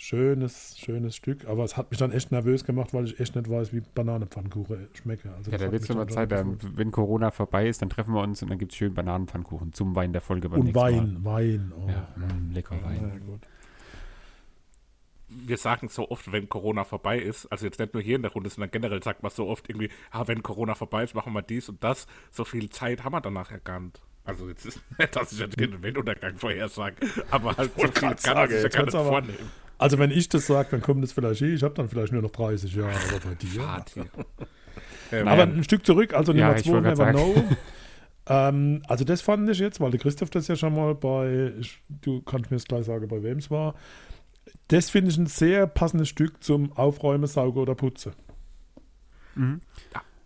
schönes, schönes Stück. Aber es hat mich dann echt nervös gemacht, weil ich echt nicht weiß, wie Bananenpfannkuchen schmecke. Also Ja, da wird es mal dann Zeit, nervös. wenn Corona vorbei ist, dann treffen wir uns und dann gibt es schön Bananenpfannkuchen zum Wein der Folge beim Und nächsten Wein, Wein. Oh, Mal. Ja, Wein. mm, lecker Ja, Wein. gut. wir sagen so oft, wenn Corona vorbei ist, also jetzt nicht nur hier in der Runde, sondern generell sagt man so oft irgendwie, ah, wenn Corona vorbei ist, machen wir dies und das. So viel Zeit haben wir danach ja nicht. Also jetzt ist nicht, dass ich jetzt den Weltuntergang vorhersage, aber halt so viel kann man sich ja gar nicht aber- vornehmen. Also wenn ich das sage, dann kommt es vielleicht hin. Ich habe dann vielleicht nur noch 30 Jahre, aber bei dir. Party. Ähm, Aber ein Stück zurück, also Ja, Nummer ich 2, wollte Never Know. ähm, also das fand ich jetzt, weil der Christoph das ja schon mal bei, ich, du kannst mir jetzt gleich sagen, bei wem es war. Das finde ich ein sehr passendes Stück zum Aufräumen, Saugen oder Putzen.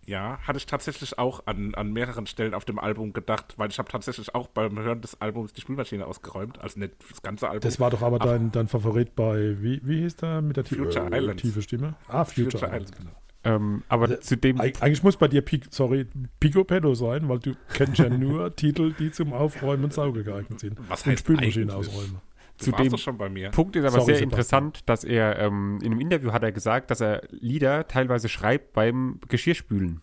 Ja, hatte ich tatsächlich auch an, an mehreren Stellen auf dem Album gedacht, weil ich habe tatsächlich auch beim Hören des Albums die Spülmaschine ausgeräumt, also nicht das ganze Album. Das war doch aber dein, dein Favorit bei, wie, wie hieß der mit der Future äh, Islands. tiefe Stimme? Ah, Future, Future Islands. Islands. Genau. Ähm, aber Also, zu dem, Eig eigentlich muss bei dir, Pic sorry, Picopedo sein, weil du kennst ja nur Titel, die zum Aufräumen und Saugen geeignet sind. Was und heißt Spülmaschine eigentlich? ausräumen. Du zu warst dem doch schon bei mir. Punkt ist aber Sorry, sehr interessant, dass er ähm, in einem Interview hat er gesagt, dass er Lieder teilweise schreibt beim Geschirrspülen.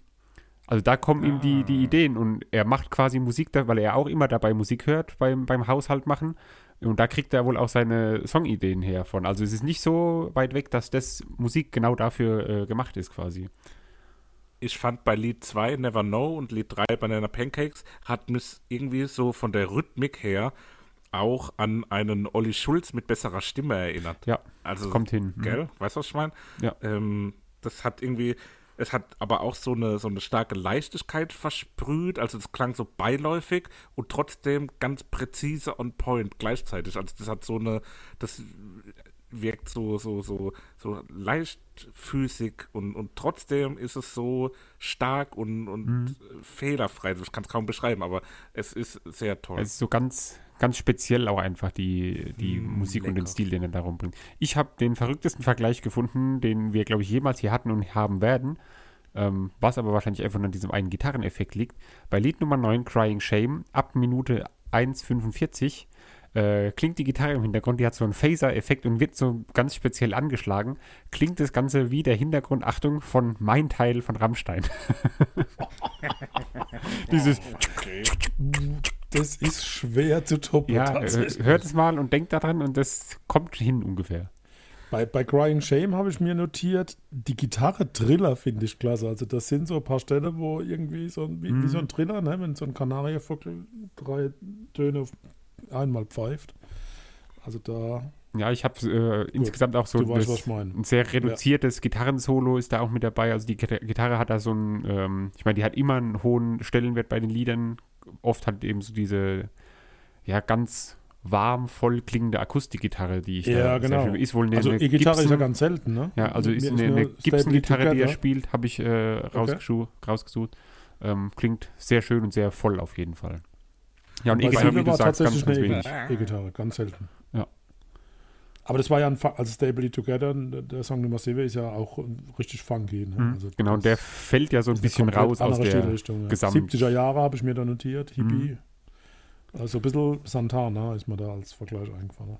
Also da kommen ihm die, die Ideen und er macht quasi Musik, da, weil er auch immer dabei Musik hört beim, beim Haushalt machen. Und da kriegt er wohl auch seine Songideen her von. Also es ist nicht so weit weg, dass das Musik genau dafür äh, gemacht ist quasi. ich fand bei Lied 2 Never Know und Lied 3 Banana Pancakes hat mich irgendwie so von der Rhythmik her auch an einen Olli Schulz mit besserer Stimme erinnert. Ja, Also, kommt hin. Mhm. gell? Weißt du, was ich meine? Ja. Ähm, das hat irgendwie, es hat aber auch so eine, so eine starke Leichtigkeit versprüht, also es klang so beiläufig und trotzdem ganz präzise on point gleichzeitig. Also das hat so eine, das wirkt so, so, so, so leichtfüßig und, und trotzdem ist es so stark und, und Mhm. fehlerfrei. Ich kann es kaum beschreiben, aber es ist sehr toll. Es ist so ganz, ganz speziell auch einfach die, die Mm, Musik und den lecker. Stil, den er darum bringt. Ich habe den verrücktesten Vergleich gefunden, den wir, glaube ich, jemals hier hatten und haben werden. Ähm, was aber wahrscheinlich einfach nur an diesem einen Gitarreneffekt liegt. Bei Lied Nummer 9, Crying Shame, ab Minute 1,45 äh, klingt die Gitarre im Hintergrund, die hat so einen Phaser-Effekt und wird so ganz speziell angeschlagen. Klingt das Ganze wie der Hintergrund, Achtung, von Mein Teil von Rammstein. Dieses Das ist schwer zu toppen. Ja, äh, hört es mal und denkt daran und das kommt hin ungefähr. Bei, bei Crying Shame habe ich mir notiert, die Gitarre Triller finde ich klasse. Also das sind so ein paar Stellen, wo irgendwie so ein, wie, wie so ein Triller, ne? wenn so ein Kanarienvogel drei Töne auf einmal pfeift. Also da, Ja, ich habe äh, insgesamt auch so weißt, das- ein sehr reduziertes Gitarrensolo ist da auch mit dabei. Also die Gita- Gitarre hat da so ein, ähm, ich meine, die hat immer einen hohen Stellenwert bei den Liedern. Oft hat eben so diese, ja, ganz warm, voll klingende Akustikgitarre, die ich Ja, da genau. sehr ist wohl eine, Also E-Gitarre ist ja ganz selten, ne? Ja, also ist eine, eine Gibson-Gitarre, die er spielt, habe ich äh, rausgeschu- rausgesucht. Ähm, klingt sehr schön und sehr voll auf jeden Fall. Ja, und E-Gitarre, wie du sagst, ganz, ganz wenig. E-Gitarre, ganz selten. Aber das war ja ein, also Stable Together, der Song Nummer 7 ist ja auch richtig funky. Ne? Mhm, Also genau, und der fällt ja so ein bisschen raus aus der Stilrichtung, ja. Gesamt- 70er Jahre habe ich mir da notiert, Hippie. Mhm. Also ein bisschen Santana ist mir da als Vergleich eingefallen.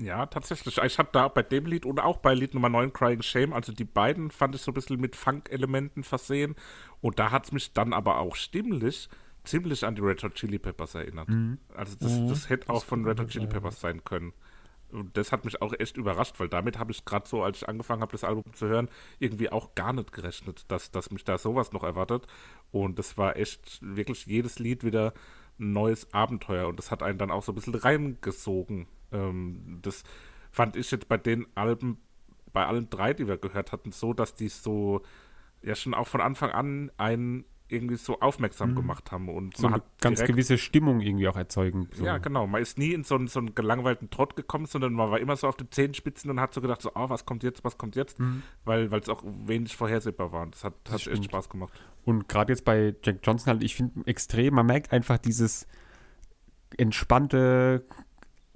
Ja, tatsächlich. Ich hatte da bei dem Lied und auch bei Lied Nummer 9 Crying Shame, also die beiden fand ich so ein bisschen mit Funk-Elementen versehen. Und da hat es mich dann aber auch stimmlich ziemlich an die Red Hot Chili Peppers erinnert. Also das, Mhm. das hätte auch Das von kann Red Hot Chili sein, Peppers sein können. Das hat mich auch echt überrascht, weil damit habe ich gerade so, als ich angefangen habe, das Album zu hören, irgendwie auch gar nicht gerechnet, dass, dass mich da sowas noch erwartet. Und das war echt wirklich jedes Lied wieder ein neues Abenteuer und das hat einen dann auch so ein bisschen reingesogen. Ähm, das fand ich jetzt bei den Alben, bei allen drei, die wir gehört hatten, so, dass die so ja schon auch von Anfang an einen irgendwie so aufmerksam gemacht haben und so man eine hat ganz direkt- gewisse Stimmung irgendwie auch erzeugen. So. ja, genau. Man ist nie in so einen, so einen gelangweilten Trott gekommen, sondern man war immer so auf den Zehenspitzen und hat so gedacht, so, oh, was kommt jetzt, was kommt jetzt, weil weil es auch wenig vorhersehbar war. Und Das hat, hat echt. Spaß gemacht. Und gerade jetzt bei Jack Johnson halt, ich finde extrem, man merkt einfach dieses entspannte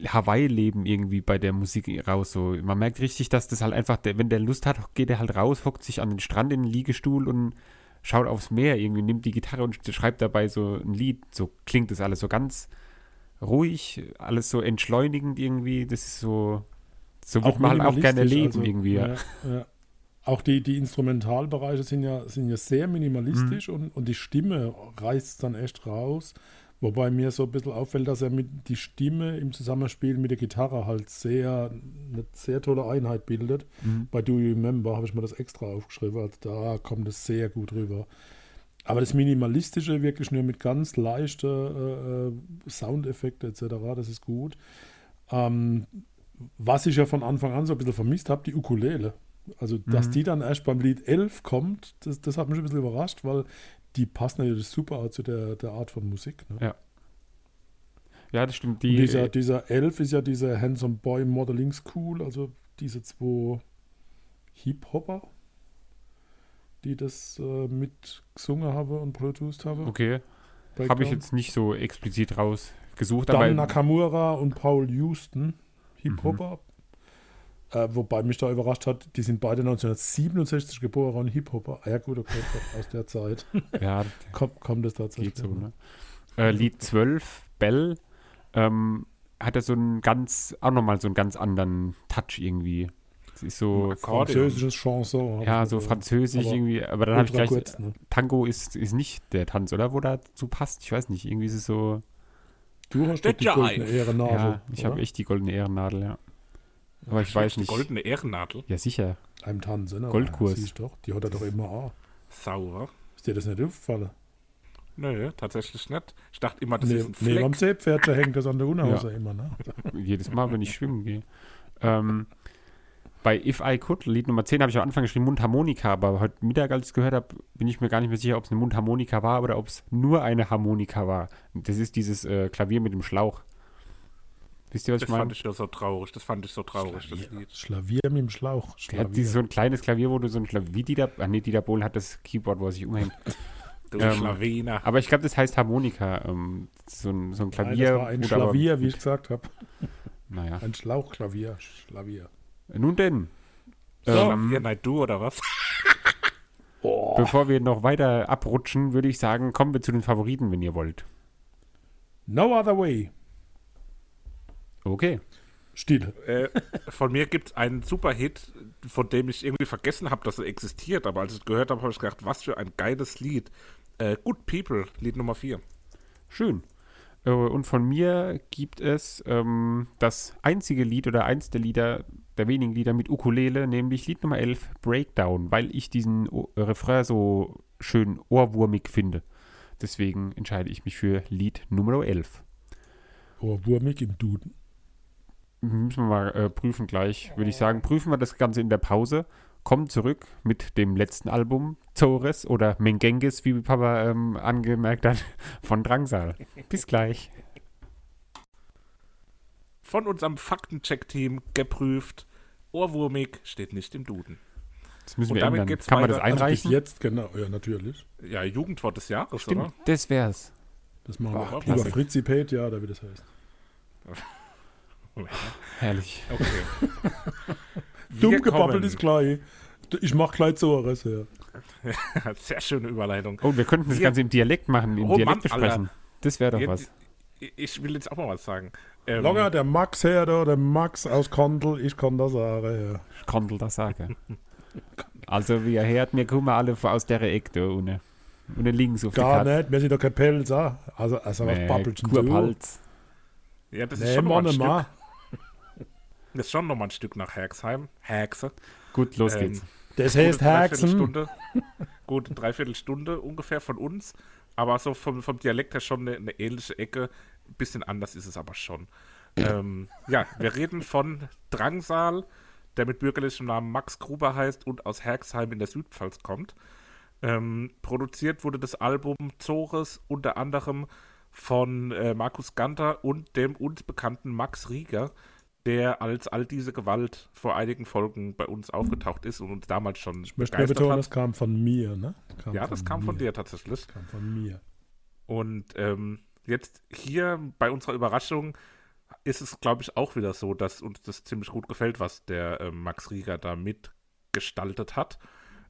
Hawaii-Leben irgendwie bei der Musik raus. So. Man merkt richtig, dass das halt einfach, der, wenn der Lust hat, geht er halt raus, hockt sich an den Strand in den Liegestuhl und schaut aufs Meer irgendwie, nimmt die Gitarre und schreibt dabei so ein Lied. So klingt das alles so ganz ruhig, alles so entschleunigend irgendwie. Das ist so, so wird man halt auch gerne leben also, irgendwie. Ja. Ja. Auch die, die Instrumentalbereiche sind ja, sind ja sehr Mhm. minimalistisch und, und die Stimme reißt dann echt raus. Wobei mir so ein bisschen auffällt, dass er mit die Stimme im Zusammenspiel mit der Gitarre halt sehr eine sehr tolle Einheit bildet. Mhm. Bei Do You Remember habe ich mir das extra aufgeschrieben, also da kommt es sehr gut rüber. Aber das Minimalistische wirklich nur mit ganz leichten äh, äh, Soundeffekten etc., das ist gut. Ähm, was ich ja von Anfang an so ein bisschen vermisst habe, die Ukulele. Also, dass Mhm. die dann erst beim Lied 11 kommt, das, das hat mich ein bisschen überrascht, weil die passt natürlich super auch zu der, der Art von Musik. Ne? Ja, ja, das stimmt. Die, dieser, dieser 11 ist ja dieser Handsome Boy Modeling School, also diese zwei Hip-Hopper, die das äh, mit gesungen haben und produced haben. okay. Habe ich jetzt nicht so explizit rausgesucht, Dann aber Nakamura und Paul Houston, Hip-Hopper. Äh, wobei mich da überrascht hat, die sind beide 1967 geboren, Hip-Hopper. Ah ja gut, okay, aus der Zeit ja, kommt, kommt es tatsächlich. geht so. Ne? Äh, Lied 12, Bell, ähm, hat er so einen ganz, auch nochmal so einen ganz anderen Touch irgendwie. Es ist so. Französisches Chanson. ja, so französisch aber irgendwie, aber dann habe ich gleich, kurz, ne? Tango ist, ist nicht der Tanz, oder? Wo dazu passt, ich weiß nicht, irgendwie ist es so, Du hast doch die goldene. Ehrennadel. ja, ich habe echt die goldene Ehrennadel, ja. Aber ich weiß Die nicht. goldene Ehrennadel. Ja, sicher. Einem Tanzen. ne? Goldkurs. Siehst doch, die hat er doch immer an. Sauber. Ist dir das nicht aufgefallen? Nö, tatsächlich nicht. Ich dachte immer, das Nee, ist ein nee, am Fleck. Seepferdchen hängt das an der Unterhose immer, ne? Jedes Mal, wenn ich schwimmen gehe. Ähm, bei If I Could, Lied Nummer 10, habe ich am Anfang geschrieben Mundharmonika, aber heute Mittag, als ich es gehört habe, bin ich mir gar nicht mehr sicher, ob es eine Mundharmonika war oder ob es nur eine Harmonika war. Das ist dieses äh, Klavier mit dem Schlauch. Wisst ihr, was Das ich meine? fand ich nur so traurig. Das fand ich so traurig, das Lied. Schlavier mit dem Schlauch. Er hat Schlavier. dieses, so ein kleines Klavier, wo du so ein Klavier, wie Dieter, ah nee, Dieter Bohlen hat das Keyboard, wo er sich umhängt. Du Ähm, Schlawiner. Aber ich glaube, das heißt Harmonika. Ähm, so, ein, so ein Nein, Klavier. das war ein aber- Schlavier, wie ich gesagt habe. Naja. Ein Schlauchklavier. Schlavier. Nun denn. So. Ähm, Schlawier, nein, du oder was? bevor wir noch weiter abrutschen, würde ich sagen, kommen wir zu den Favoriten, wenn ihr wollt. No other way. Okay. Still. äh, von mir gibt es einen Superhit, von dem ich irgendwie vergessen habe, dass er existiert. Aber als ich es gehört habe, habe ich gedacht, was für ein geiles Lied. Äh, Good People, Lied Nummer 4. Schön. Äh, und von mir gibt es ähm, das einzige Lied oder eins der Lieder, der wenigen Lieder mit Ukulele, nämlich Lied Nummer 11, Breakdown, weil ich diesen o Refrain so schön ohrwurmig finde. Deswegen entscheide ich mich für Lied Nummer 11. Ohrwurmig im Duden. Müssen wir mal äh, prüfen gleich, würde ich sagen. Prüfen wir das Ganze in der Pause. Kommen zurück mit dem letzten Album, Zores oder Mengenges, wie Papa ähm, angemerkt hat, von Drangsal. Bis gleich. Von unserem Faktencheck-Team geprüft. Ohrwurmig steht nicht im Duden. Das müssen Und wir damit ändern. Kann man weiter. das Also bis einreichen? jetzt, genau, ja, natürlich. Ja, Jugendwort des Jahres, Stimmt, oder? das wär's. Das machen Boah, wir über Fritzi Pate, ja, oder wie das heißt. Herrlich. Okay. Dumm Wir gebabbelt kommen- ist gleich. Ich mach gleich Zores, ja. Sehr schöne Überleitung. Oh, wir könnten das Wir- Ganze im Dialekt machen, im Oh Dialekt Mann, besprechen. Das wäre doch Jetzt- was. Ich will jetzt auch mal was sagen. Ähm, Longer, der Max her, da, der Max aus Kondel, ich kann das sagen, ja. Ich kann das sagen. Also, wie ihr hört, wir kommen alle aus der Ecke da unten. Und links auf Gar die nicht, wir sind doch kein Pelz, ah. Also, also was babbelst du? Kurpalz. Ja, das ist Nee, schon noch mal ein. Stück. Das ist schon noch mal ein Stück nach Herxheim. Hexe. Gut, los Ähm, geht's. Das heißt. Dreiviertelstunde, gut, Dreiviertelstunde ungefähr von uns. Aber so vom, vom Dialekt her schon eine, eine ähnliche Ecke. Ein bisschen anders ist es aber schon. Ähm, ja, wir reden von Drangsal, der mit bürgerlichem Namen Max Gruber heißt und aus Herxheim in der Südpfalz kommt. Ähm, produziert wurde das Album Zores unter anderem von äh, Markus Ganter und dem uns bekannten Max Rieger, der als all diese Gewalt vor einigen Folgen bei uns aufgetaucht ist und uns damals schon Ich möchte betonen, hat. das kam von mir, ne? Kam Ja, das kam von mir. dir tatsächlich. Kam von mir. Und ähm, jetzt hier bei unserer Überraschung ist es, glaube ich, auch wieder so, dass uns das ziemlich gut gefällt, was der ähm, Max Rieger da mitgestaltet hat.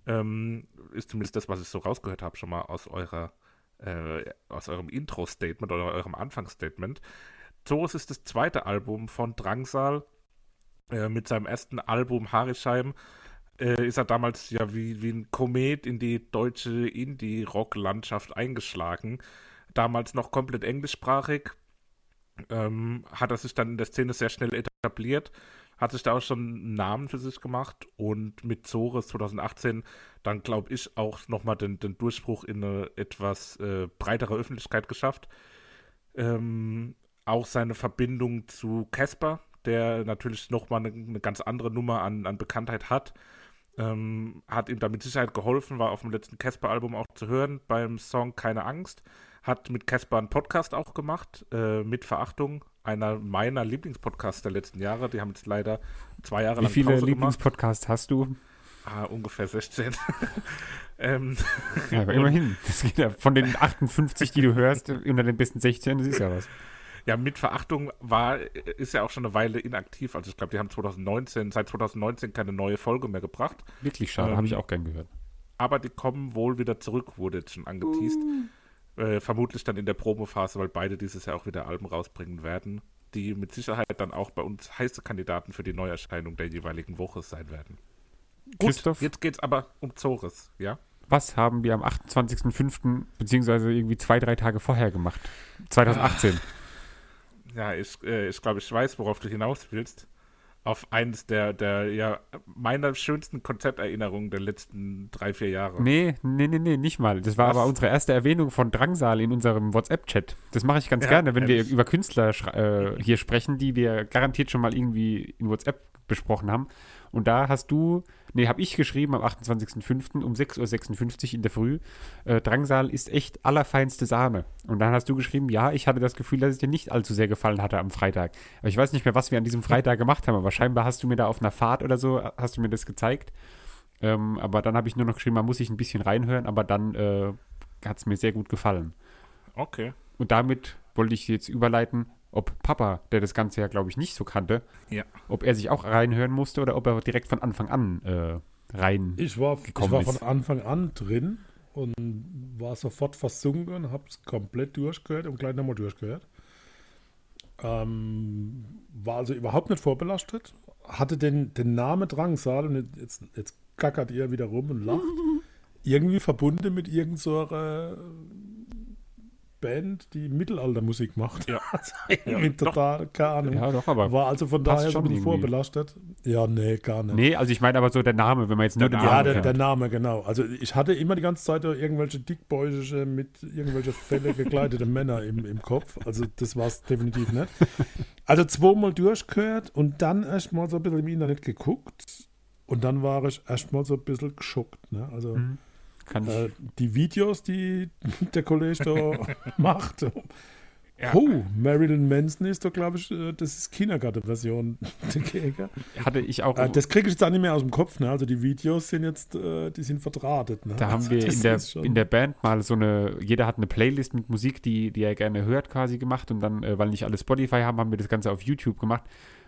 Ähm, ist zumindest das, was ich so rausgehört habe, schon mal aus eurer äh, aus eurem Intro-Statement oder eurem Anfangsstatement. Zoris ist das zweite Album von Drangsal. Äh, mit seinem ersten Album Harisheim äh, ist er damals ja wie, wie ein Komet in die deutsche Indie-Rock-Landschaft eingeschlagen. Damals noch komplett englischsprachig. Ähm, hat er sich dann in der Szene sehr schnell etabliert, hat sich da auch schon einen Namen für sich gemacht und mit Zores 2018 dann, glaube ich, auch nochmal den, den Durchbruch in eine etwas äh, breitere Öffentlichkeit geschafft. Ähm, auch seine Verbindung zu Casper, der natürlich nochmal eine, eine ganz andere Nummer an, an Bekanntheit hat, ähm, hat ihm da mit Sicherheit geholfen, war auf dem letzten Casper-Album auch zu hören beim Song Keine Angst. Hat mit Casper einen Podcast auch gemacht, äh, mit Verachtung. Einer meiner Lieblingspodcasts der letzten Jahre. Die haben jetzt leider zwei Jahre Wie lang viele Pause gemacht. Lieblingspodcasts hast du? Ah, ungefähr 16. ähm, Ja, aber immerhin. Das geht ja von den 58, die du hörst, unter den besten 16, das ist ja was. Ja, mit Verachtung war, ist ja auch schon eine Weile inaktiv. Also ich glaube, die haben 2019, seit 2019 keine neue Folge mehr gebracht. Wirklich schade, Ähm, habe ich auch gern gehört. Aber die kommen wohl wieder zurück, wurde jetzt schon angeteased. Äh, vermutlich dann in der Promophase, weil beide dieses Jahr auch wieder Alben rausbringen werden, die mit Sicherheit dann auch bei uns heiße Kandidaten für die Neuerscheinung der jeweiligen Woche sein werden. Gut, Christoph? jetzt geht's aber um Zores, ja? Was haben wir am 28.05. beziehungsweise irgendwie zwei, drei Tage vorher gemacht? 2018. Ja, ich, äh, ich glaube, ich weiß, worauf du hinaus willst. Auf eines der, der ja, meiner schönsten Konzerterinnerungen der letzten drei, vier Jahre. Nee, nee, nee, nee, nicht mal. Das war Was? aber unsere erste Erwähnung von Drangsal in unserem WhatsApp-Chat. Das mache ich ganz Ja, gerne, wenn ehrlich. wir über Künstler äh, hier sprechen, die wir garantiert schon mal irgendwie in WhatsApp besprochen haben. Und da hast du, nee, habe ich geschrieben am 28.05. um 6.56 Uhr in der Früh, äh, Drangsal ist echt allerfeinste Sahne. Und dann hast du geschrieben, ja, ich hatte das Gefühl, dass es dir nicht allzu sehr gefallen hatte am Freitag. Aber ich weiß nicht mehr, was wir an diesem Freitag gemacht haben, aber scheinbar hast du mir da auf einer Fahrt oder so, hast du mir das gezeigt. Ähm, aber dann habe ich nur noch geschrieben, man muss sich ein bisschen reinhören, aber dann äh, hat es mir sehr gut gefallen. Okay. Und damit wollte ich jetzt überleiten, ob Papa, der das Ganze ja, glaube ich, nicht so kannte, Ja. ob er sich auch reinhören musste oder ob er direkt von Anfang an äh, rein. Ich war, ich gekommen war ist. von Anfang an drin und war sofort versunken, hab's komplett durchgehört und gleich nochmal durchgehört. Ähm, war also überhaupt nicht vorbelastet. Hatte den, den Namen Drangsal und jetzt, jetzt gackert ihr wieder rum und lacht. Irgendwie verbunden mit irgendeiner so einer Band, die Mittelaltermusik macht. Ja. Also irgendwie doch. total, keine Ahnung. Ja, doch, aber. War also von daher schon irgendwie. vorbelastet. Ja, nee, gar nicht. Nee, also ich meine aber so der Name, wenn man jetzt nur Der den Ja, Namen der, kennt. der Name, genau. Also ich hatte immer die ganze Zeit irgendwelche dickbäuchige, mit irgendwelche Felle gekleidete Männer im, im Kopf. Also das war es definitiv nicht. Also zweimal durchgehört und dann erst mal so ein bisschen im Internet geguckt. Und dann war ich erst mal so ein bisschen geschockt. Ne? Also Mhm. Kann ich. äh, die Videos, die der Kollege da macht. Ja. Oh, Marilyn Manson ist doch, glaube ich, äh, das ist Kindergartenversion hatte ich auch. Äh, das kriege ich jetzt auch nicht mehr aus dem Kopf. Ne? Also die Videos sind jetzt, äh, die sind verdrahtet. Ne? Da haben Also wir das in der, in der Band mal so eine, jeder hat eine Playlist mit Musik, die, die er gerne hört, quasi gemacht. Und dann, weil nicht alle Spotify haben, haben wir das Ganze auf YouTube gemacht.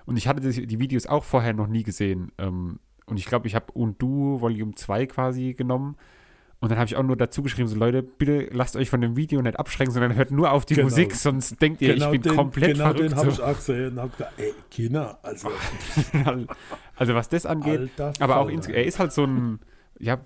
Und ich hatte die Videos auch vorher noch nie gesehen. Ähm, und ich glaube, ich habe Und Du Volume 2 quasi genommen. Und dann habe ich auch nur dazu geschrieben, so Leute, bitte lasst euch von dem Video nicht abschrecken, sondern hört nur auf die Genau. Musik, sonst denkt ihr, ich bin den, komplett genau den verrückt. habe ich auch gesehen. und Hab gedacht, ey, Kinder, also also was das angeht, alter Aber auch er ist halt so ein, ja,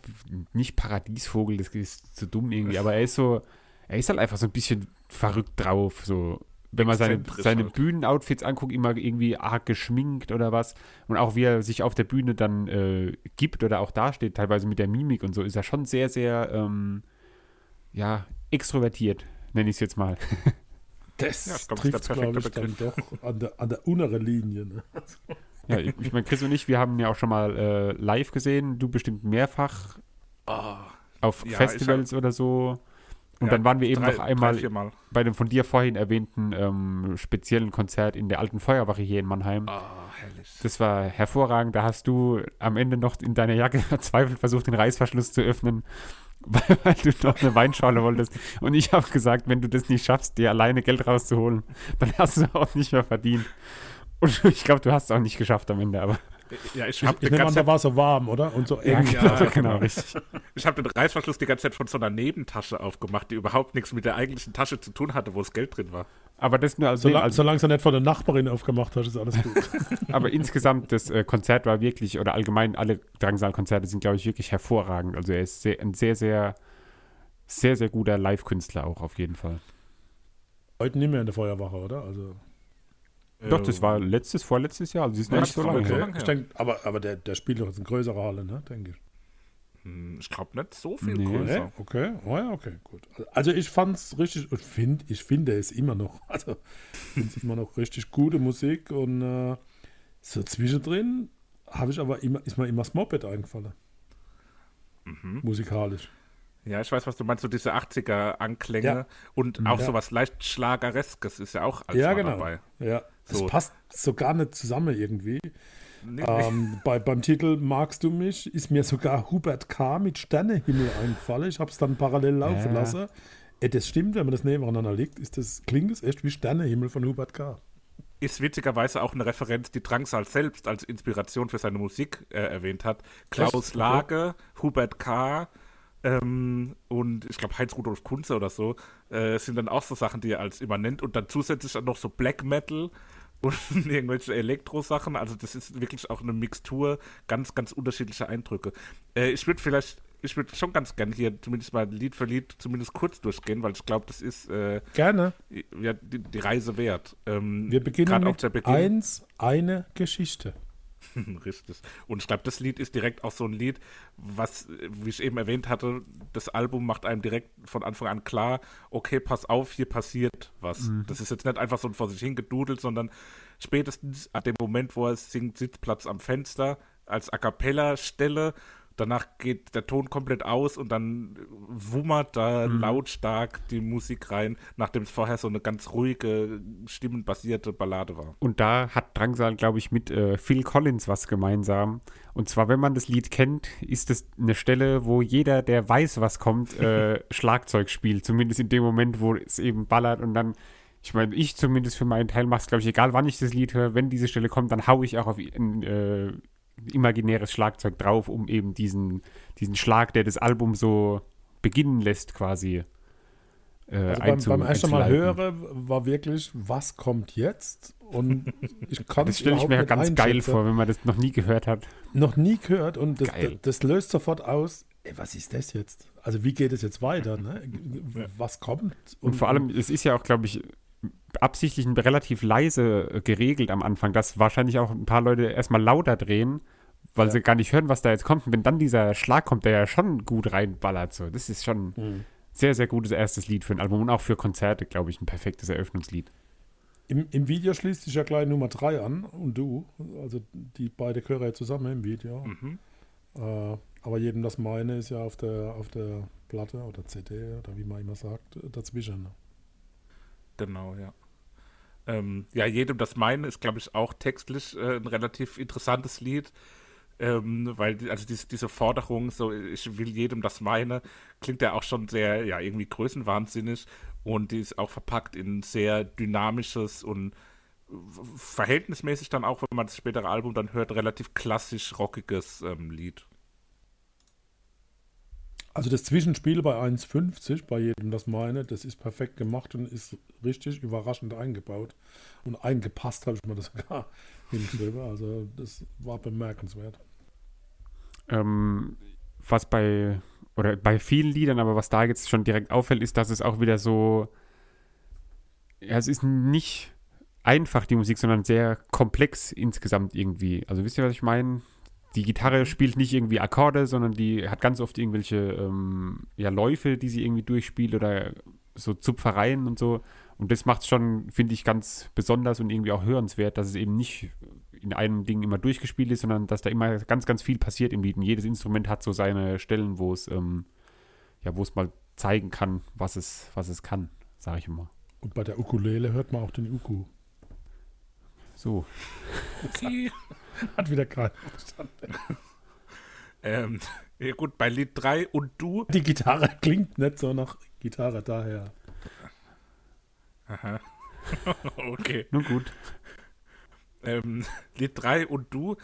nicht Paradiesvogel, das ist zu dumm irgendwie, aber er ist so, er ist halt einfach so ein bisschen verrückt drauf, so. Wenn man seine, seine halt. Bühnenoutfits anguckt, immer irgendwie arg geschminkt oder was. Und auch wie er sich auf der Bühne dann äh, gibt oder auch dasteht, teilweise mit der Mimik und so, ist er schon sehr, sehr, ähm, ja, extrovertiert, nenne ich es jetzt mal. das Ja, glaub, trifft, glaube ich, dann doch an der, an der unteren Linie. Ne? Ja, ich, ich meine, Chris und ich, wir haben ja auch schon mal äh, live gesehen, du bestimmt mehrfach Oh, auf Ja, Festivals oder so. Und Ja, dann waren wir eben drei, noch einmal Drei, bei dem von dir vorhin erwähnten ähm, speziellen Konzert in der alten Feuerwache hier in Mannheim. Herrlich. Das war hervorragend. Da hast du am Ende noch in deiner Jacke verzweifelt versucht, den Reißverschluss zu öffnen, weil, weil du noch eine Weinschorle wolltest. Und ich habe gesagt, wenn du das nicht schaffst, dir alleine Geld rauszuholen, dann hast du auch nicht mehr verdient. Und ich glaube, du hast es auch nicht geschafft am Ende, aber Ja, ich Ich, habe ich nehme an, da war es so warm, oder? Und so eng. Ja, genau, genau. richtig. Ich habe den Reißverschluss die ganze Zeit von so einer Nebentasche aufgemacht, die überhaupt nichts mit der eigentlichen Tasche zu tun hatte, wo das Geld drin war. Aber das nur als, Solang, als solange du nicht von der Nachbarin aufgemacht hast, ist alles gut. Aber insgesamt, das äh, Konzert war wirklich, oder allgemein alle Drangsal-Konzerte sind, glaube ich, wirklich hervorragend. Also er ist sehr, ein sehr, sehr, sehr, sehr guter Live-Künstler auch auf jeden Fall. Heute nicht mehr in der Feuerwache, oder? Also, Doch, das war letztes, vorletztes Jahr, also sie ist noch nicht so lange her. Ich denk, aber aber der, der spielt doch jetzt in größerer Halle, ne? Denke ich. Hm, Ich glaube nicht so viel Nee. größer. Okay, oh ja, okay, gut. Also ich fand es richtig, ich, find, ich finde es immer noch, also finde es immer noch richtig gute Musik und äh, so zwischendrin habe ich aber immer, ist mir immer das Moped eingefallen. Mhm. Musikalisch. Ja, ich weiß, was du meinst, so diese 80er-Anklänge Ja. und auch Ja. sowas leicht Schlagereskes ist ja auch alles ja, genau. dabei. Ja, das So. passt so gar nicht zusammen irgendwie. Nee, Ähm, bei, beim Titel Magst du mich ist mir sogar Hubert K. mit Sternehimmel eingefallen. Ich habe es dann parallel laufen Ja. lassen. Äh, das stimmt, wenn man das nebeneinander legt, ist das, klingt es echt wie Sternehimmel von Hubert K. ist witzigerweise auch eine Referenz, die Drangsal selbst als Inspiration für seine Musik äh, erwähnt hat. Klaus Echt? Okay. Lage, Hubert K. Ähm, und ich glaube Heinz Rudolf Kunze oder so äh, sind dann auch so Sachen, die er als immer nennt und dann zusätzlich dann noch so Black Metal und irgendwelche Elektro-Sachen. Also das ist wirklich auch eine Mixtur, ganz, ganz unterschiedliche Eindrücke. Äh, ich würde vielleicht, ich würde schon ganz gern hier zumindest mal Lied für Lied zumindest kurz durchgehen, weil ich glaube, das ist äh, Gerne. ja, die, die Reise wert. Ähm, Wir beginnen mit der Beginn. eins, eine Geschichte. Richtig. Und ich glaube, das Lied ist direkt auch so ein Lied, was, wie ich eben erwähnt hatte, das Album macht einem direkt von Anfang an klar, okay, pass auf, hier passiert was. Das ist jetzt nicht einfach so ein vor sich hingedudelt, sondern spätestens an dem Moment, wo er singt, Sitzplatz am Fenster als A Cappella-Stelle. Danach geht der Ton komplett aus und dann wummert da lautstark die Musik rein, nachdem es vorher so eine ganz ruhige, stimmenbasierte Ballade war. Und da hat Drangsal, glaube ich, mit äh, Phil Collins was gemeinsam. Und zwar, wenn man das Lied kennt, ist es eine Stelle, wo jeder, der weiß, was kommt, äh, Schlagzeug spielt. Zumindest in dem Moment, wo es eben ballert. Und dann, ich meine, ich zumindest für meinen Teil mache es, glaube ich, egal wann ich das Lied höre, wenn diese Stelle kommt, dann haue ich auch auf ein äh, imaginäres Schlagzeug drauf, um eben diesen, diesen Schlag, der das Album so beginnen lässt, quasi. Äh, Also beim, beim ersten Mal hören war wirklich, was kommt jetzt? Und ich kann Das stelle ich mir nicht ganz geil vor, wenn man das noch nie gehört hat. Noch nie gehört und das, Geil. das löst sofort aus, ey, was ist das jetzt? Also wie geht es jetzt weiter? Ne? Was kommt? Und, vor allem, es ist ja auch, glaube ich, absichtlich relativ leise äh, geregelt am Anfang, dass wahrscheinlich auch ein paar Leute erstmal lauter drehen, weil ja. sie gar nicht hören, was da jetzt kommt. Und wenn dann dieser Schlag kommt, der ja schon gut reinballert, so, das ist schon mhm. sehr, sehr gutes erstes Lied für ein Album und auch für Konzerte, glaube ich, ein perfektes Eröffnungslied. Im, Im Video schließt sich ja gleich Nummer 3 an und du, also die beide Chöre zusammen im Video. Mhm. Äh, aber jedem das meine ist ja auf der, auf der Platte oder CD oder wie man immer sagt, dazwischen. Ne? Genau, ja. Ähm, ja, jedem das meine ist, glaube ich, auch textlich äh, ein relativ interessantes Lied. Ähm, weil also diese, diese Forderung, so ich will jedem das meine, klingt ja auch schon sehr, ja, irgendwie größenwahnsinnig und die ist auch verpackt in sehr dynamisches und verhältnismäßig dann auch, wenn man das spätere Album dann hört, relativ klassisch rockiges ähm, Lied. Also das Zwischenspiel bei 1,50, bei jedem das meine, das ist perfekt gemacht und ist richtig überraschend eingebaut. Und eingepasst habe ich mir das sogar hingeschrieben. Also das war bemerkenswert. Ähm, was bei, oder bei vielen Liedern, aber was da jetzt schon direkt auffällt, ist, dass es auch wieder so, ja, es ist nicht einfach die Musik, sondern sehr komplex insgesamt irgendwie. Also wisst ihr, was ich meine? Die Gitarre spielt nicht irgendwie Akkorde, sondern die hat ganz oft irgendwelche ähm, ja, Läufe, die sie irgendwie durchspielt oder so Zupfereien und so. Und das macht es schon, finde ich, ganz besonders und irgendwie auch hörenswert, dass es eben nicht in einem Ding immer durchgespielt ist, sondern dass da immer ganz, ganz viel passiert im Lied. Und jedes Instrument hat so seine Stellen, wo es, ähm, ja, wo es mal zeigen kann, was es, was es kann, sage ich immer. Und bei der Ukulele hört man auch den Uku. So. Okay. Hat wieder gerade verstanden. ähm, ja gut, bei Lied 3 und du. Die Gitarre klingt nicht so nach Gitarre, daher. Aha. okay. Nun gut. Ähm, Lied 3 und du,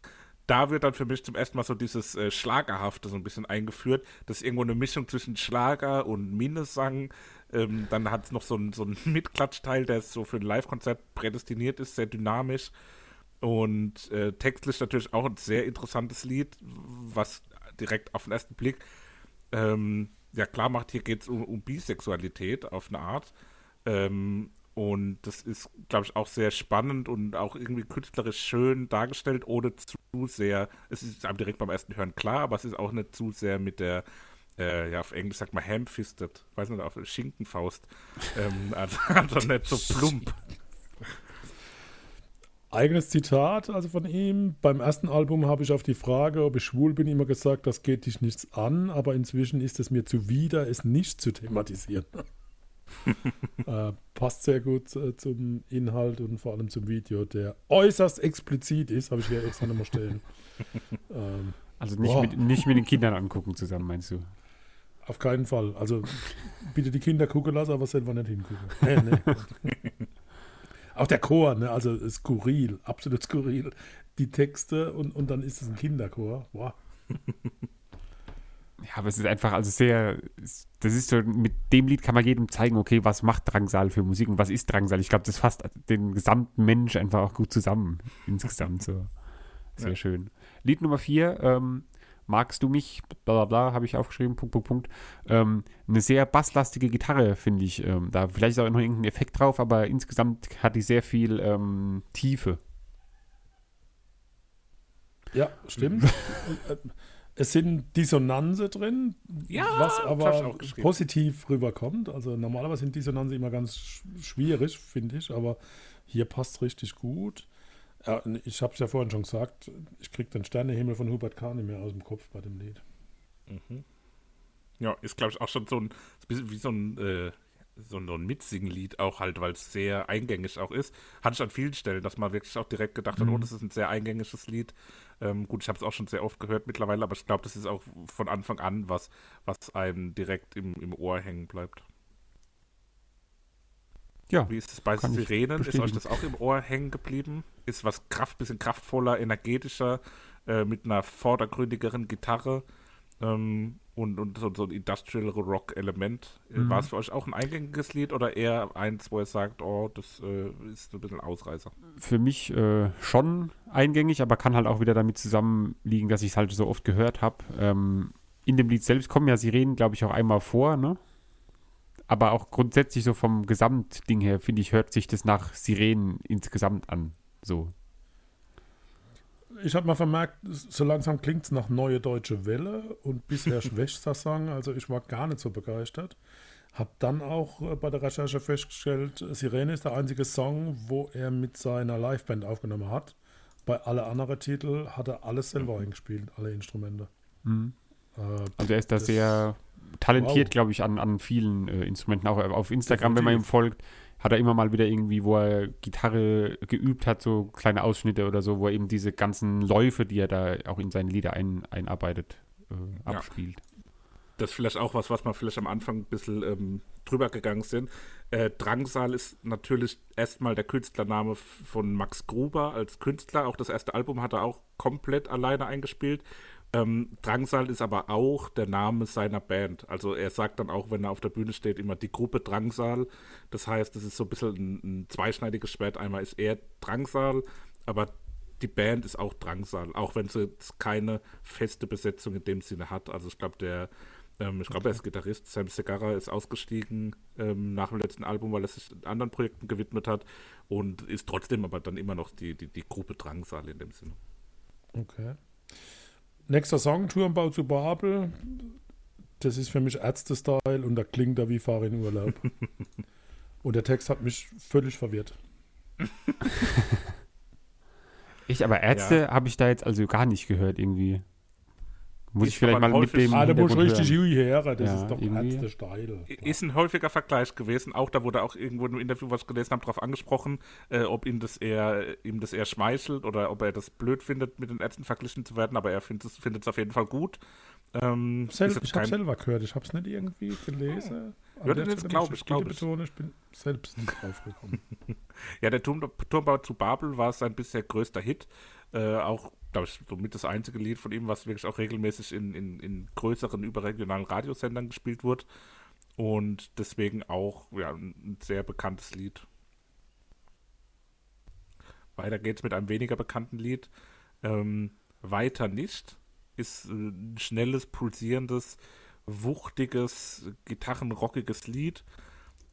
da wird dann für mich zum ersten Mal so dieses äh, Schlagerhafte so ein bisschen eingeführt. Das ist irgendwo eine Mischung zwischen Schlager und Minnesang. Ähm, dann hat es noch so einen so Mitklatschteil, der so für ein Live-Konzert prädestiniert ist, sehr dynamisch. Und äh, textlich natürlich auch ein sehr interessantes Lied, was direkt auf den ersten Blick ähm, ja klar macht, hier geht es um, um, Bisexualität auf eine Art. Ähm, und das ist, glaube ich, auch sehr spannend und auch irgendwie künstlerisch schön dargestellt, ohne zu sehr, es ist einem direkt beim ersten Hören klar, aber es ist auch nicht zu sehr mit der, äh, ja, auf Englisch sagt man ham-fisted, weiß nicht, auf Schinkenfaust. ähm, also, also nicht so plump. Eigenes Zitat also von ihm. Beim ersten Album habe ich auf die Frage, ob ich schwul bin, immer gesagt, das geht dich nichts an, aber inzwischen ist es mir zuwider, es nicht zu thematisieren. äh, passt sehr gut äh, zum Inhalt und vor allem zum Video, der äußerst explizit ist, habe ich hier extra nochmal stehen. Ähm, also nicht mit, nicht mit den Kindern angucken zusammen, meinst du? Auf keinen Fall. Also bitte die Kinder gucken lassen, aber selber nicht hingucken. Nee, nee. Auch der Chor, ne? also skurril, absolut skurril. Die Texte und, und dann ist es ein Kinderchor. Wow. Ja, aber es ist einfach, also sehr, das ist so, mit dem Lied kann man jedem zeigen, okay, was macht Drangsal für Musik und was ist Drangsal? Ich glaube, das fasst den gesamten Mensch einfach auch gut zusammen, insgesamt so. Sehr ja. schön. Lied Nummer vier, ähm, magst du mich, bla bla bla, habe ich aufgeschrieben, Punkt, Punkt, Punkt. Ähm, eine sehr basslastige Gitarre, finde ich. Ähm, da vielleicht ist auch noch irgendein Effekt drauf, aber insgesamt hat die sehr viel ähm, Tiefe. Ja, stimmt. es sind Dissonanze drin, ja, was aber positiv rüberkommt. Also normalerweise sind Dissonanze immer ganz schwierig, finde ich, aber hier passt es richtig gut. Ja, ich habe es ja vorhin schon gesagt, ich kriege den Sternehimmel von Hubert K. nicht mehr aus dem Kopf bei dem Lied. Mhm. Ja, ist glaube ich auch schon so ein, wie so ein, äh, so ein Mitsingen-Lied auch halt, weil es sehr eingängig auch ist. Hatte ich an vielen Stellen, dass man wirklich auch direkt gedacht hat, mhm. oh, das ist ein sehr eingängiges Lied. Ähm, gut, ich habe es auch schon sehr oft gehört mittlerweile, aber ich glaube, das ist auch von Anfang an was, was einem direkt im, im Ohr hängen bleibt. Ja. Wie ist es bei Sirenen? Ist euch das auch im Ohr hängen geblieben? Ist was Kraft, bisschen kraftvoller, energetischer, äh, mit einer vordergründigeren Gitarre ähm, und, und so, so, ein Industrial Rock-Element. Äh, mhm. War es für euch auch ein eingängiges Lied oder eher eins, wo ihr sagt, oh, das äh, ist ein bisschen Ausreißer? Für mich äh, schon eingängig, aber kann halt auch wieder damit zusammenliegen, dass ich es halt so oft gehört habe. Ähm, in dem Lied selbst kommen ja Sirenen, glaube ich, auch einmal vor, ne? Aber auch grundsätzlich so vom Gesamtding her, finde ich, hört sich das nach Sirenen insgesamt an. So. Ich habe mal vermerkt, so langsam klingt es nach Neue Deutsche Welle und bisher Song. Also ich war gar nicht so begeistert. Hab dann auch äh, bei der Recherche festgestellt, Sirene ist der einzige Song, wo er mit seiner Liveband aufgenommen hat. Bei alle anderen Titel hat er alles selber eingespielt, alle Instrumente. Mhm. Äh, Also er ist da sehr talentiert, Wow. glaube ich, an, an vielen äh, Instrumenten. Auch auf Instagram, wenn man ihm Definitiv. folgt, hat er immer mal wieder irgendwie, wo er Gitarre geübt hat, so kleine Ausschnitte oder so, wo er eben diese ganzen Läufe, die er da auch in seine Lieder ein, einarbeitet, äh, Ja. abspielt. Das ist vielleicht auch was, was wir vielleicht am Anfang ein bisschen ähm, drüber gegangen sind. Äh, Drangsal ist natürlich erstmal der Künstlername von Max Gruber als Künstler. Auch das erste Album hat er auch komplett alleine eingespielt. Ähm, Drangsal ist aber auch der Name seiner Band. Also er sagt dann auch, wenn er auf der Bühne steht, immer die Gruppe Drangsal. Das heißt, es ist so ein bisschen ein, ein zweischneidiges Schwert. Einmal ist er Drangsal, aber die Band ist auch Drangsal, auch wenn sie jetzt keine feste Besetzung in dem Sinne hat. Also ich glaube, der, ähm, ich glaube, er ist Gitarrist, Sam Segarra ist ausgestiegen ähm, nach dem letzten Album, weil er sich anderen Projekten gewidmet hat und ist trotzdem aber dann immer noch die, die, die Gruppe Drangsal in dem Sinne. Okay. Nächster Song, Turmbau zu Babel. Das ist für mich Ärzte-Style und da klingt er wie Fahr in Urlaub. und der Text hat mich völlig verwirrt. Ich, aber Ärzte habe ich da jetzt also gar nicht gehört irgendwie. Muss Ist ich vielleicht aber mal mit dem Ah, da muss richtig. Hui her. Das Ja, ist doch irgendwie. Ärzte-Style. Ist ein häufiger Vergleich gewesen, auch da wurde auch irgendwo im Interview, was ich gelesen habe, darauf angesprochen, äh, ob ihm das eher ihm das eher schmeichelt oder ob er das blöd findet, mit den Ärzten verglichen zu werden, aber er findet es findet es auf jeden Fall gut. Ähm, Sel jetzt ich habe selber gehört, ich habe es nicht irgendwie gelesen. An Ja, der das Stelle glaub möchte ich, glaub wieder ich. betonen, ich bin selbst nicht drauf gekommen. Ja, der Turm, Turmbau zu Babel war sein bisher größter Hit. Äh, auch, glaube ich, somit das einzige Lied von ihm, was wirklich auch regelmäßig in, in, in größeren überregionalen Radiosendern gespielt wurde. Und deswegen auch ja, ein ein sehr bekanntes Lied. Weiter geht's mit einem weniger bekannten Lied. Ähm, Weiter nicht ist äh, ein schnelles, pulsierendes, wuchtiges, gitarrenrockiges Lied.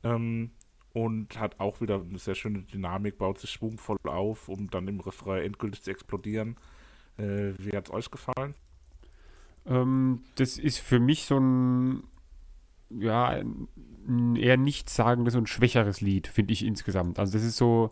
Ähm, und hat auch wieder eine sehr schöne Dynamik, baut sich schwungvoll auf, um dann im Refrain endgültig zu explodieren. Äh, wie hat es euch gefallen? Ähm, das ist für mich so ein, ja, ein eher nichtssagendes und schwächeres Lied, finde ich insgesamt. Also das ist so,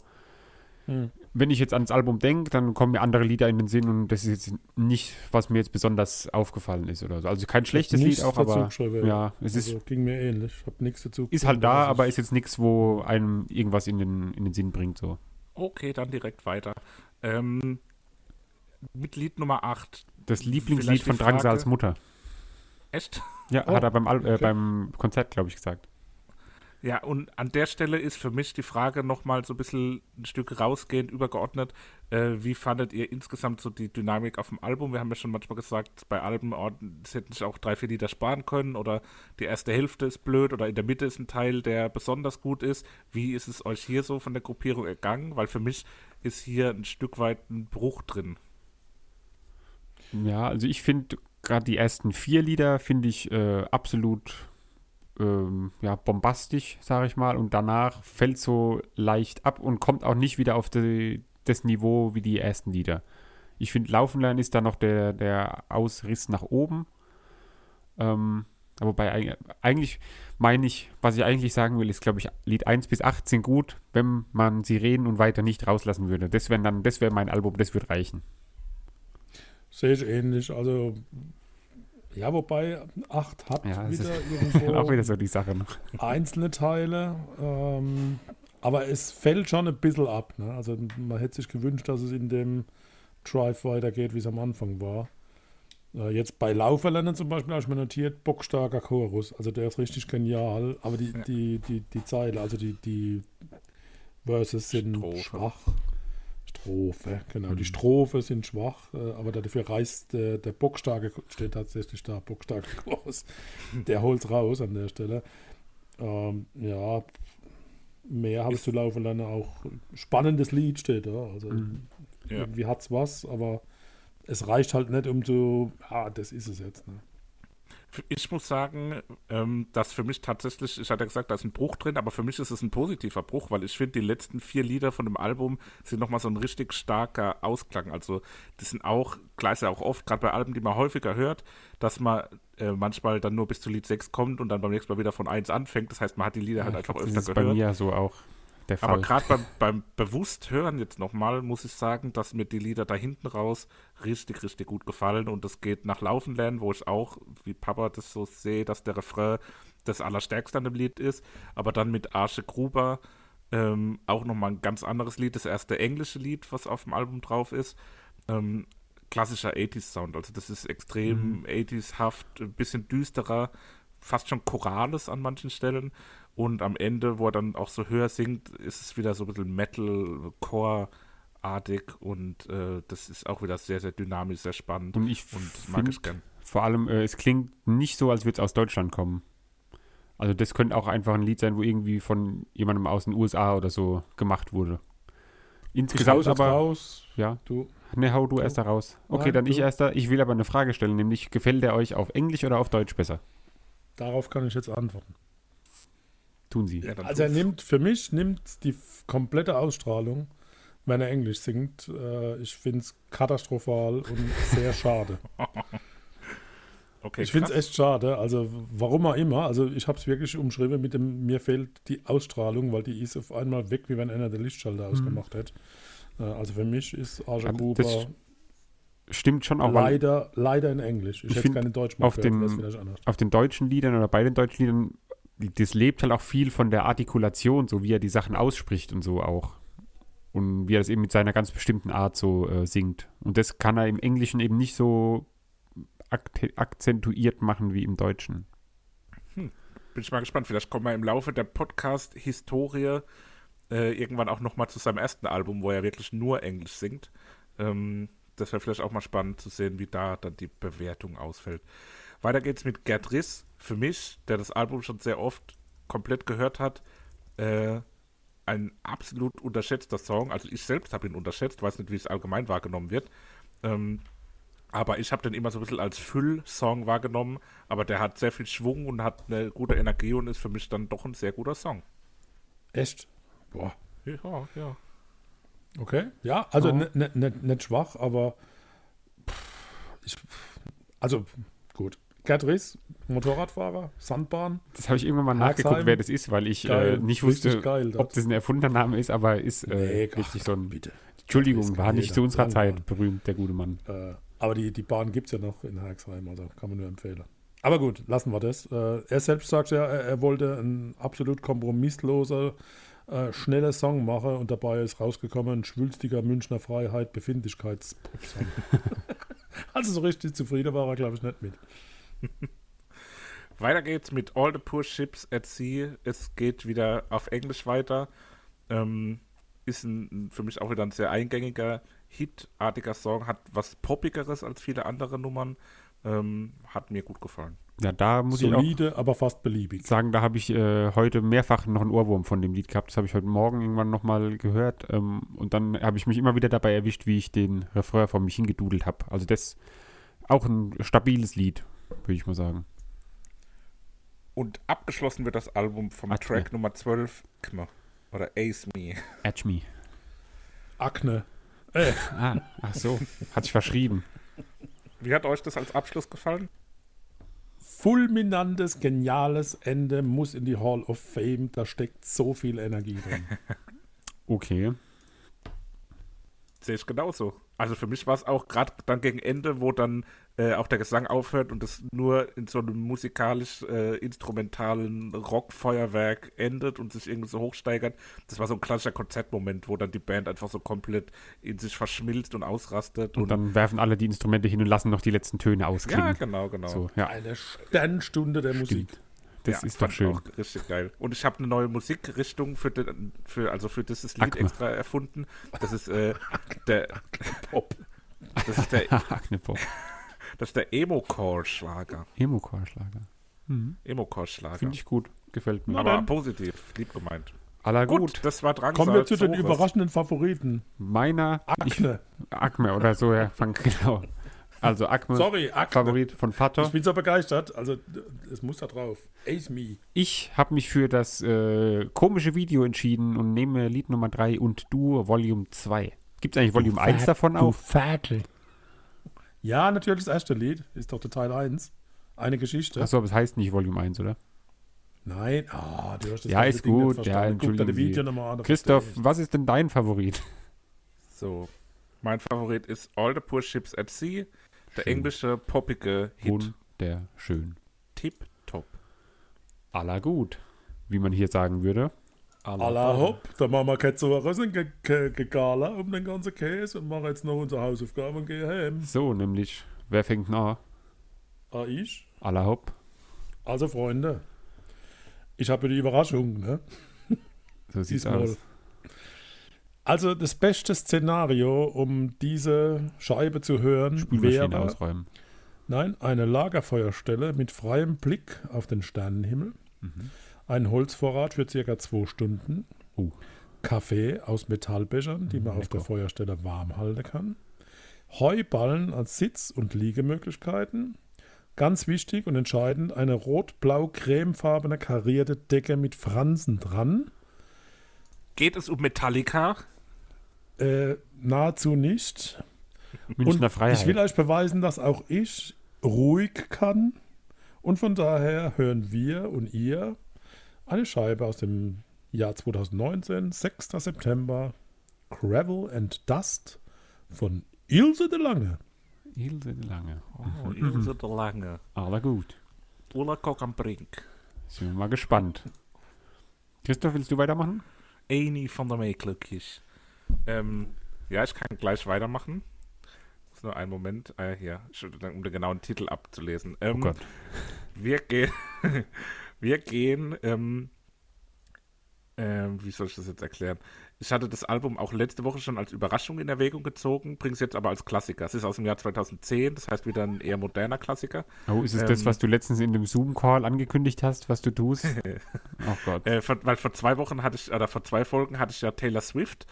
Hm. wenn ich jetzt ans Album denke, dann kommen mir andere Lieder in den Sinn und das ist jetzt nicht, was mir jetzt besonders aufgefallen ist oder so. Also kein schlechtes Lied auch, dazu aber ja, es also, ist, ging mir ähnlich. Ich habe nichts dazu ist halt da, aber ist jetzt nichts, wo einem irgendwas in den, in den Sinn bringt. So. Okay, dann direkt weiter. Ähm, mit Lied Nummer 8. Das Lieblingslied von Drangsals Mutter. Echt? Ja, Oh, hat er beim, Al äh, okay. beim Konzert, glaube ich, gesagt. Ja, und an der Stelle ist für mich die Frage nochmal so ein bisschen ein Stück rausgehend, übergeordnet. Äh, wie fandet ihr insgesamt so die Dynamik auf dem Album? Wir haben ja schon manchmal gesagt, bei Alben, oh, es hätten sich auch drei, vier Lieder sparen können oder die erste Hälfte ist blöd oder in der Mitte ist ein Teil, der besonders gut ist. Wie ist es euch hier so von der Gruppierung ergangen? Weil für mich ist hier ein Stück weit ein Bruch drin. Ja, also ich finde gerade die ersten vier Lieder finde ich äh, absolut ähm, ja, bombastisch, sage ich mal. Und danach fällt so leicht ab und kommt auch nicht wieder auf die, das Niveau wie die ersten Lieder. Ich finde, Laufen lernen ist da noch der, der Ausriss nach oben. Ähm, aber eigentlich meine ich, was ich eigentlich sagen will, ist, glaube ich, Lied 1 bis 8 sind gut, wenn man sie reden und weiter nicht rauslassen würde. Das wäre dann, das wäre mein Album, das würde reichen. Sehe ich ähnlich. Also, ja, wobei 8 hat Ja, wieder irgendwo auch wieder so die Sache noch. einzelne Teile. Ähm, aber es fällt schon ein bisschen ab. Ne? Also, man hätte sich gewünscht, dass es in dem Drive weitergeht, wie es am Anfang war. Äh, jetzt bei Lauferlernen zum Beispiel habe ich mir notiert, bockstarker Chorus. Also, der ist richtig genial. Aber die, Ja. die, die, die Zeile, also die, die Verses sind Strophe. schwach. Strophe, genau. Die Mhm. Strophe sind schwach, äh, aber dafür reißt der, der bockstarke, steht tatsächlich da, bockstarke Chorus. Der holt's raus an der Stelle. Ähm, ja, mehr habe ich zu laufen lernen. Auch spannendes Lied steht da. Also Mhm. Ja. irgendwie hat's was, aber es reicht halt nicht, um zu, ah, das ist es jetzt. Ne? Ich muss sagen, ähm, dass für mich tatsächlich, ich hatte ja gesagt, da ist ein Bruch drin, aber für mich ist es ein positiver Bruch, weil ich finde, die letzten vier Lieder von dem Album sind nochmal so ein richtig starker Ausklang. Also, das sind auch, klar ist ja auch oft, gerade bei Alben, die man häufiger hört, dass man äh, manchmal dann nur bis zu Lied 6 kommt und dann beim nächsten Mal wieder von 1 anfängt. Das heißt, man hat die Lieder Ja, halt ich einfach glaub, öfter das ist gehört. bei mir so auch der Fall. Aber gerade beim, beim bewusst hören jetzt nochmal, muss ich sagen, dass mir die Lieder da hinten raus richtig, richtig gut gefallen. Und das geht nach Laufen lernen, wo ich auch, wie Papa das so sehe, dass der Refrain das Allerstärkste an dem Lied ist. Aber dann mit Arche Gruber ähm, auch nochmal ein ganz anderes Lied, das erste englische Lied, was auf dem Album drauf ist. Ähm, klassischer 80s-Sound. Also das ist extrem 80s-haft, ein bisschen düsterer, fast schon Chorales an manchen Stellen. Und am Ende, wo er dann auch so höher singt, ist es wieder so ein bisschen Metal-Core-artig und äh, das ist auch wieder sehr, sehr dynamisch, sehr spannend und ich und mag ich gern. vor allem, äh, es klingt nicht so, als würde es aus Deutschland kommen. Also das könnte auch einfach ein Lied sein, wo irgendwie von jemandem aus den USA oder so gemacht wurde. Insgesamt aber, raus. ja, Du, ne, hau du erst da raus. Okay, Nein, dann ich du. erster. Ich will aber eine Frage stellen, nämlich gefällt der euch auf Englisch oder auf Deutsch besser? darauf kann ich jetzt antworten. Tun sie. Ja, dann Also er nimmt, für mich nimmt die komplette Ausstrahlung, wenn er Englisch singt. Äh, ich finde es katastrophal und sehr schade. okay, ich finde es echt schade. Also warum auch immer. Also ich habe es wirklich umschrieben mit dem, mir fehlt die Ausstrahlung, weil die ist auf einmal weg, wie wenn einer den Lichtschalter ausgemacht hätte. Äh, also für mich ist Arja das Stimmt schon auch, leider, leider in Englisch. Ich, Ich hätte keine Deutsch auf gehört, den- auf den deutschen Liedern oder bei den deutschen Liedern, das lebt halt auch viel von der Artikulation, so wie er die Sachen ausspricht und so auch. Und wie er das eben mit seiner ganz bestimmten Art so äh, singt. Und das kann er im Englischen eben nicht so ak akzentuiert machen wie im Deutschen. Bin ich mal gespannt. Vielleicht kommen wir im Laufe der Podcast-Historie äh, irgendwann auch nochmal zu seinem ersten Album, wo er wirklich nur Englisch singt. Ähm, das wäre vielleicht auch mal spannend zu sehen, wie da dann die Bewertung ausfällt. Weiter geht's mit Gerd Riss. Für mich, der das Album schon sehr oft komplett gehört hat, äh, ein absolut unterschätzter Song. Also ich selbst habe ihn unterschätzt, weiß nicht, wie es allgemein wahrgenommen wird. Ähm, aber ich habe den immer so ein bisschen als Füll-Song wahrgenommen. Aber der hat sehr viel Schwung und hat eine gute Energie und ist für mich dann doch ein sehr guter Song. Echt? Boah. Ja, ja. Okay. Ja, also Ja. ne- ne- ne- nicht schwach, aber ich, also gut. Gerd Riss, Motorradfahrer, Sandbahn. Das habe ich irgendwann mal nachgeguckt, wer das ist, weil ich Geil, äh, nicht wusste, geil, das. ob das ein erfundener Name ist, aber ist äh, Nee, richtig ach, so ein. bitte. Entschuldigung, war nicht zu unserer. Zeit berühmt, der gute Mann. Äh, aber die, die Bahn gibt es ja noch in Herxheim, also kann man nur empfehlen. Aber gut, lassen wir das. Äh, er selbst sagt ja, er, er wollte ein absolut kompromissloser, äh, schneller Song machen und dabei ist rausgekommen ein schwülstiger Münchner Freiheit, Befindlichkeitspop-Song. also so richtig zufrieden war er, glaube ich, nicht mit. Weiter geht's mit All the Poor Ships at Sea. Es geht wieder auf Englisch weiter. Ähm, ist ein, für mich auch wieder ein sehr eingängiger, hitartiger Song. Hat was Poppigeres als viele andere Nummern. Ähm, hat mir gut gefallen. Ja, da muss ich auch Solide, aber fast beliebig. sagen, da habe ich äh, heute mehrfach noch einen Ohrwurm von dem Lied gehabt. Das habe ich heute Morgen irgendwann nochmal gehört. Ähm, und dann habe ich mich immer wieder dabei erwischt, wie ich den Refrain vor mich hingedudelt habe. Also das auch ein stabiles Lied, würde ich mal sagen. Und abgeschlossen wird das Album vom Atme. Track Nummer 12, Kme, oder Ace Me. Edge Me. Akne. Äh, Ah, ach so, hat sich verschrieben. Wie hat euch das als Abschluss gefallen? fulminantes, geniales Ende muss in die Hall of Fame. Da steckt so viel Energie drin. Okay. Sehe ich genauso. Also für mich war es auch gerade dann gegen Ende, wo dann äh, auch der Gesang aufhört und es nur in so einem musikalisch-instrumentalen Rockfeuerwerk endet und sich irgendwie so hochsteigert. Das war so ein klassischer Konzertmoment, wo dann die Band einfach so komplett in sich verschmilzt und ausrastet. Und dann werfen alle die Instrumente hin und lassen noch die letzten Töne ja, ausklingen. genau, genau. So, ja, Eine Sternstunde der Musik. das ja, ist doch schön. Auch richtig geil. Und ich habe eine neue Musikrichtung für, den, für also für dieses Lied Akme. extra erfunden. Das ist äh, der Pop. Das ist der, Aknepop. Das ist der Emo-Core-Schlager. Emo-Chorschlager. Emo-Core-Schlager. Finde ich gut. Gefällt mir. Aber dann. positiv, lieb gemeint. Aller Gut, gut. das war dran. Kommen wir zu den überraschenden Favoriten. Meiner, ich, Akne. Akme oder so, ja, fang genau. Also Acme, Sorry, Akne. Favorit von Vater. Ich bin so begeistert. Also, es muss da drauf. Ace Me. Ich habe mich für das äh, komische Video entschieden und nehme Lied Nummer 3 und du Volume 2. Gibt es eigentlich Volume 1 davon auch? Viertel. Ja, natürlich das erste Lied. Ist doch der Teil 1. Eine Geschichte. Achso, aber es heißt nicht Volume 1, oder? Nein. Ah, du hast das Ja, ist Ding gut. Ja, Guck Video nochmal an. Christoph, was ist denn dein Favorit? So, mein Favorit ist All the Poor Ships at Sea, der Schön. englische poppige Hit. Wunderschön. Tip top. Aller gut, wie man hier sagen würde. Ich. Alla hopp, da machen wir keine Zuhörer gegala um den ganzen Käse und machen jetzt noch unsere Hausaufgaben und gehen heim. So, nämlich, wer fängt an? Ah, ich? Aller hopp. Also, Freunde, ich habe die Überraschung, ne? So sieht's aus. Also, das beste Szenario, um diese Scheibe zu hören, Spülmaschine wäre ausräumen. Nein, eine Lagerfeuerstelle mit freiem Blick auf den Sternenhimmel, ein Holzvorrat für circa zwei Stunden, Uh. Kaffee aus Metallbechern, die man auf lecker. der Feuerstelle warm halten kann, Heuballen als Sitz- und Liegemöglichkeiten, ganz wichtig und entscheidend, eine rot-blau-cremefarbene karierte Decke mit Fransen dran, Geht es um Metallica? äh, nahezu nicht. Münchner und Freiheit. Ich will euch beweisen, dass auch ich ruhig kann. Und von daher hören wir und ihr eine Scheibe aus dem Jahr 2019, 6. September, Gravel and Dust von Ilse de Lange. Ilse de Lange. Oh, Ilse der Lange. Aller gut. Ulla Kock am Brink. Sind wir mal gespannt. Christoph, willst du weitermachen? Eni van der Meeklückjes. Ähm, ja, ich kann gleich weitermachen. Muss nur einen Moment, äh, Entschuldigung, um den genauen Titel abzulesen. Ähm, Oh Gott. Wir gehen, wir gehen, ähm, ähm, wie soll ich das jetzt erklären? Ich hatte das Album auch letzte Woche schon als Überraschung in Erwägung gezogen, bringe es jetzt aber als Klassiker. Es ist aus dem Jahr 2010, das heißt wieder ein eher moderner Klassiker. Oh, ist es das, Ähm, was du letztens in dem Zoom-Call angekündigt hast, was du tust? oh Gott. Äh, vor, weil vor zwei Wochen hatte ich, oder vor zwei Folgen hatte ich ja Taylor Swift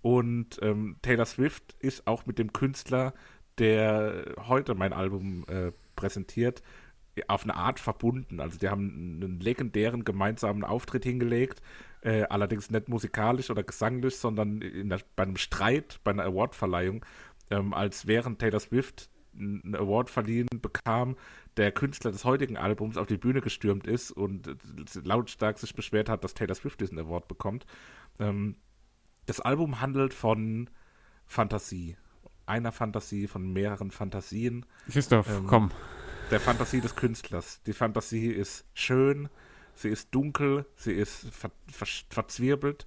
und ähm, Taylor Swift ist auch mit dem Künstler, der heute mein Album äh, präsentiert, auf eine Art verbunden. Also die haben einen legendären gemeinsamen Auftritt hingelegt, äh, allerdings nicht musikalisch oder gesanglich, sondern in der, bei einem Streit, bei einer Awardverleihung, ähm, als während Taylor Swift einen Award verliehen bekam, der Künstler des heutigen Albums auf die Bühne gestürmt ist und lautstark sich beschwert hat, dass Taylor Swift diesen Award bekommt. Ähm, das Album handelt von Fantasie. Einer Fantasie, von mehreren Fantasien. Christoph, ähm, komm. Der Fantasie des Künstlers. Die Fantasie ist schön, sie ist dunkel, sie ist ver ver verzwirbelt.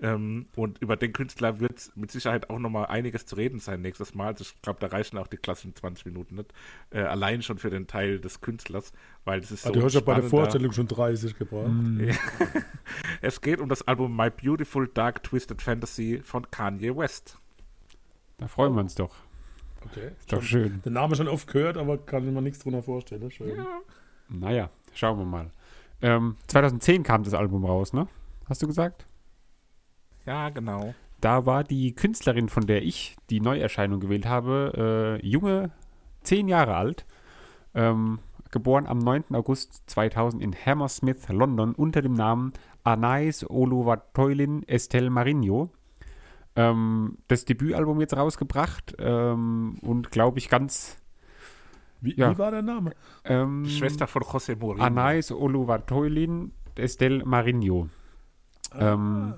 Ähm, und über den Künstler wird mit Sicherheit auch nochmal einiges zu reden sein nächstes Mal. Also ich glaube, da reichen auch die klassischen 20 Minuten nicht. Äh, allein schon für den Teil des Künstlers, weil es ist so Ah, du hast ja bei der Vorstellung schon 30 gebracht. Es geht um das Album My Beautiful Dark Twisted Fantasy von Kanye West. Da freuen wir uns doch. Okay. Ist doch Schon, schön. den Namen schon oft gehört, aber kann ich mir nichts drunter vorstellen. Schön. Naja, schauen wir mal. Ähm, 2010 kam das Album raus, ne? Hast du gesagt? Ja, genau. Da war die Künstlerin, von der ich die Neuerscheinung gewählt habe, äh, junge, zehn Jahre alt, ähm, geboren am 9. August 2000 in Hammersmith, London, unter dem Namen Anais Oluwatoilin Estelle Marinho. Ähm, das Debütalbum jetzt rausgebracht ähm, und glaube ich ganz. Wie, Ja. wie war der Name? Ähm, Schwester von José Mourinho. Anais Oluwatoilin Estelle Marinho. Ähm,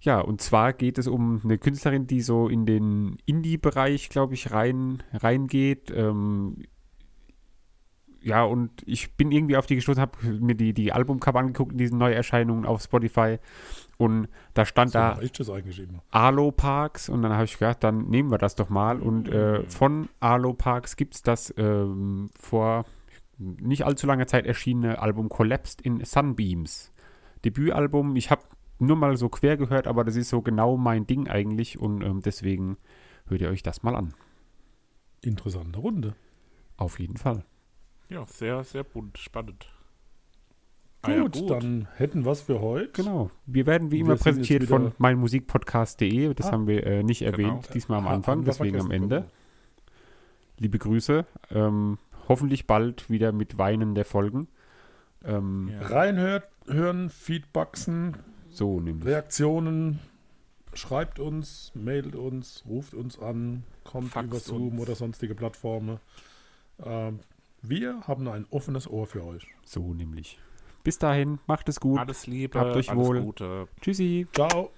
ja, und zwar geht es um eine Künstlerin, die so in den Indie-Bereich, glaube ich, rein reingeht. Ähm, ja, und ich bin irgendwie auf die gestoßen, habe mir die, die Albumcover angeguckt in diesen Neuerscheinungen auf Spotify und da stand So da. Alo Parks und dann habe ich gedacht, dann nehmen wir das doch mal. Und äh, von Alo Parks gibt es das ähm, vor nicht allzu langer Zeit erschienene Album Collapsed in Sunbeams. Debütalbum, ich habe nur mal so quer gehört, aber das ist so genau mein Ding eigentlich und ähm, deswegen hört ihr euch das mal an. Interessante Runde. Auf jeden Fall. Ja, sehr, sehr bunt, spannend. Gut, dann hätten wir es für heute. Genau. Wir werden wie Wir immer präsentiert von meinmusikpodcast.de. Das Ah. haben wir äh, nicht Genau. erwähnt, diesmal am Anfang, deswegen am. Ende. liebe Grüße. Ähm, hoffentlich bald wieder mit Weinen der Folgen. Ähm, Ja. Reinhört, hören, Feedbacksen, So nämlich. Reaktionen. Schreibt uns, mailt uns, ruft uns an, kommt Faxt über Zoom uns. oder sonstige Plattformen. Ähm, wir haben ein offenes Ohr für euch. So nämlich. Bis dahin, macht es gut. Alles Liebe, Habt euch alles wohl. Gute. Tschüssi. Ciao.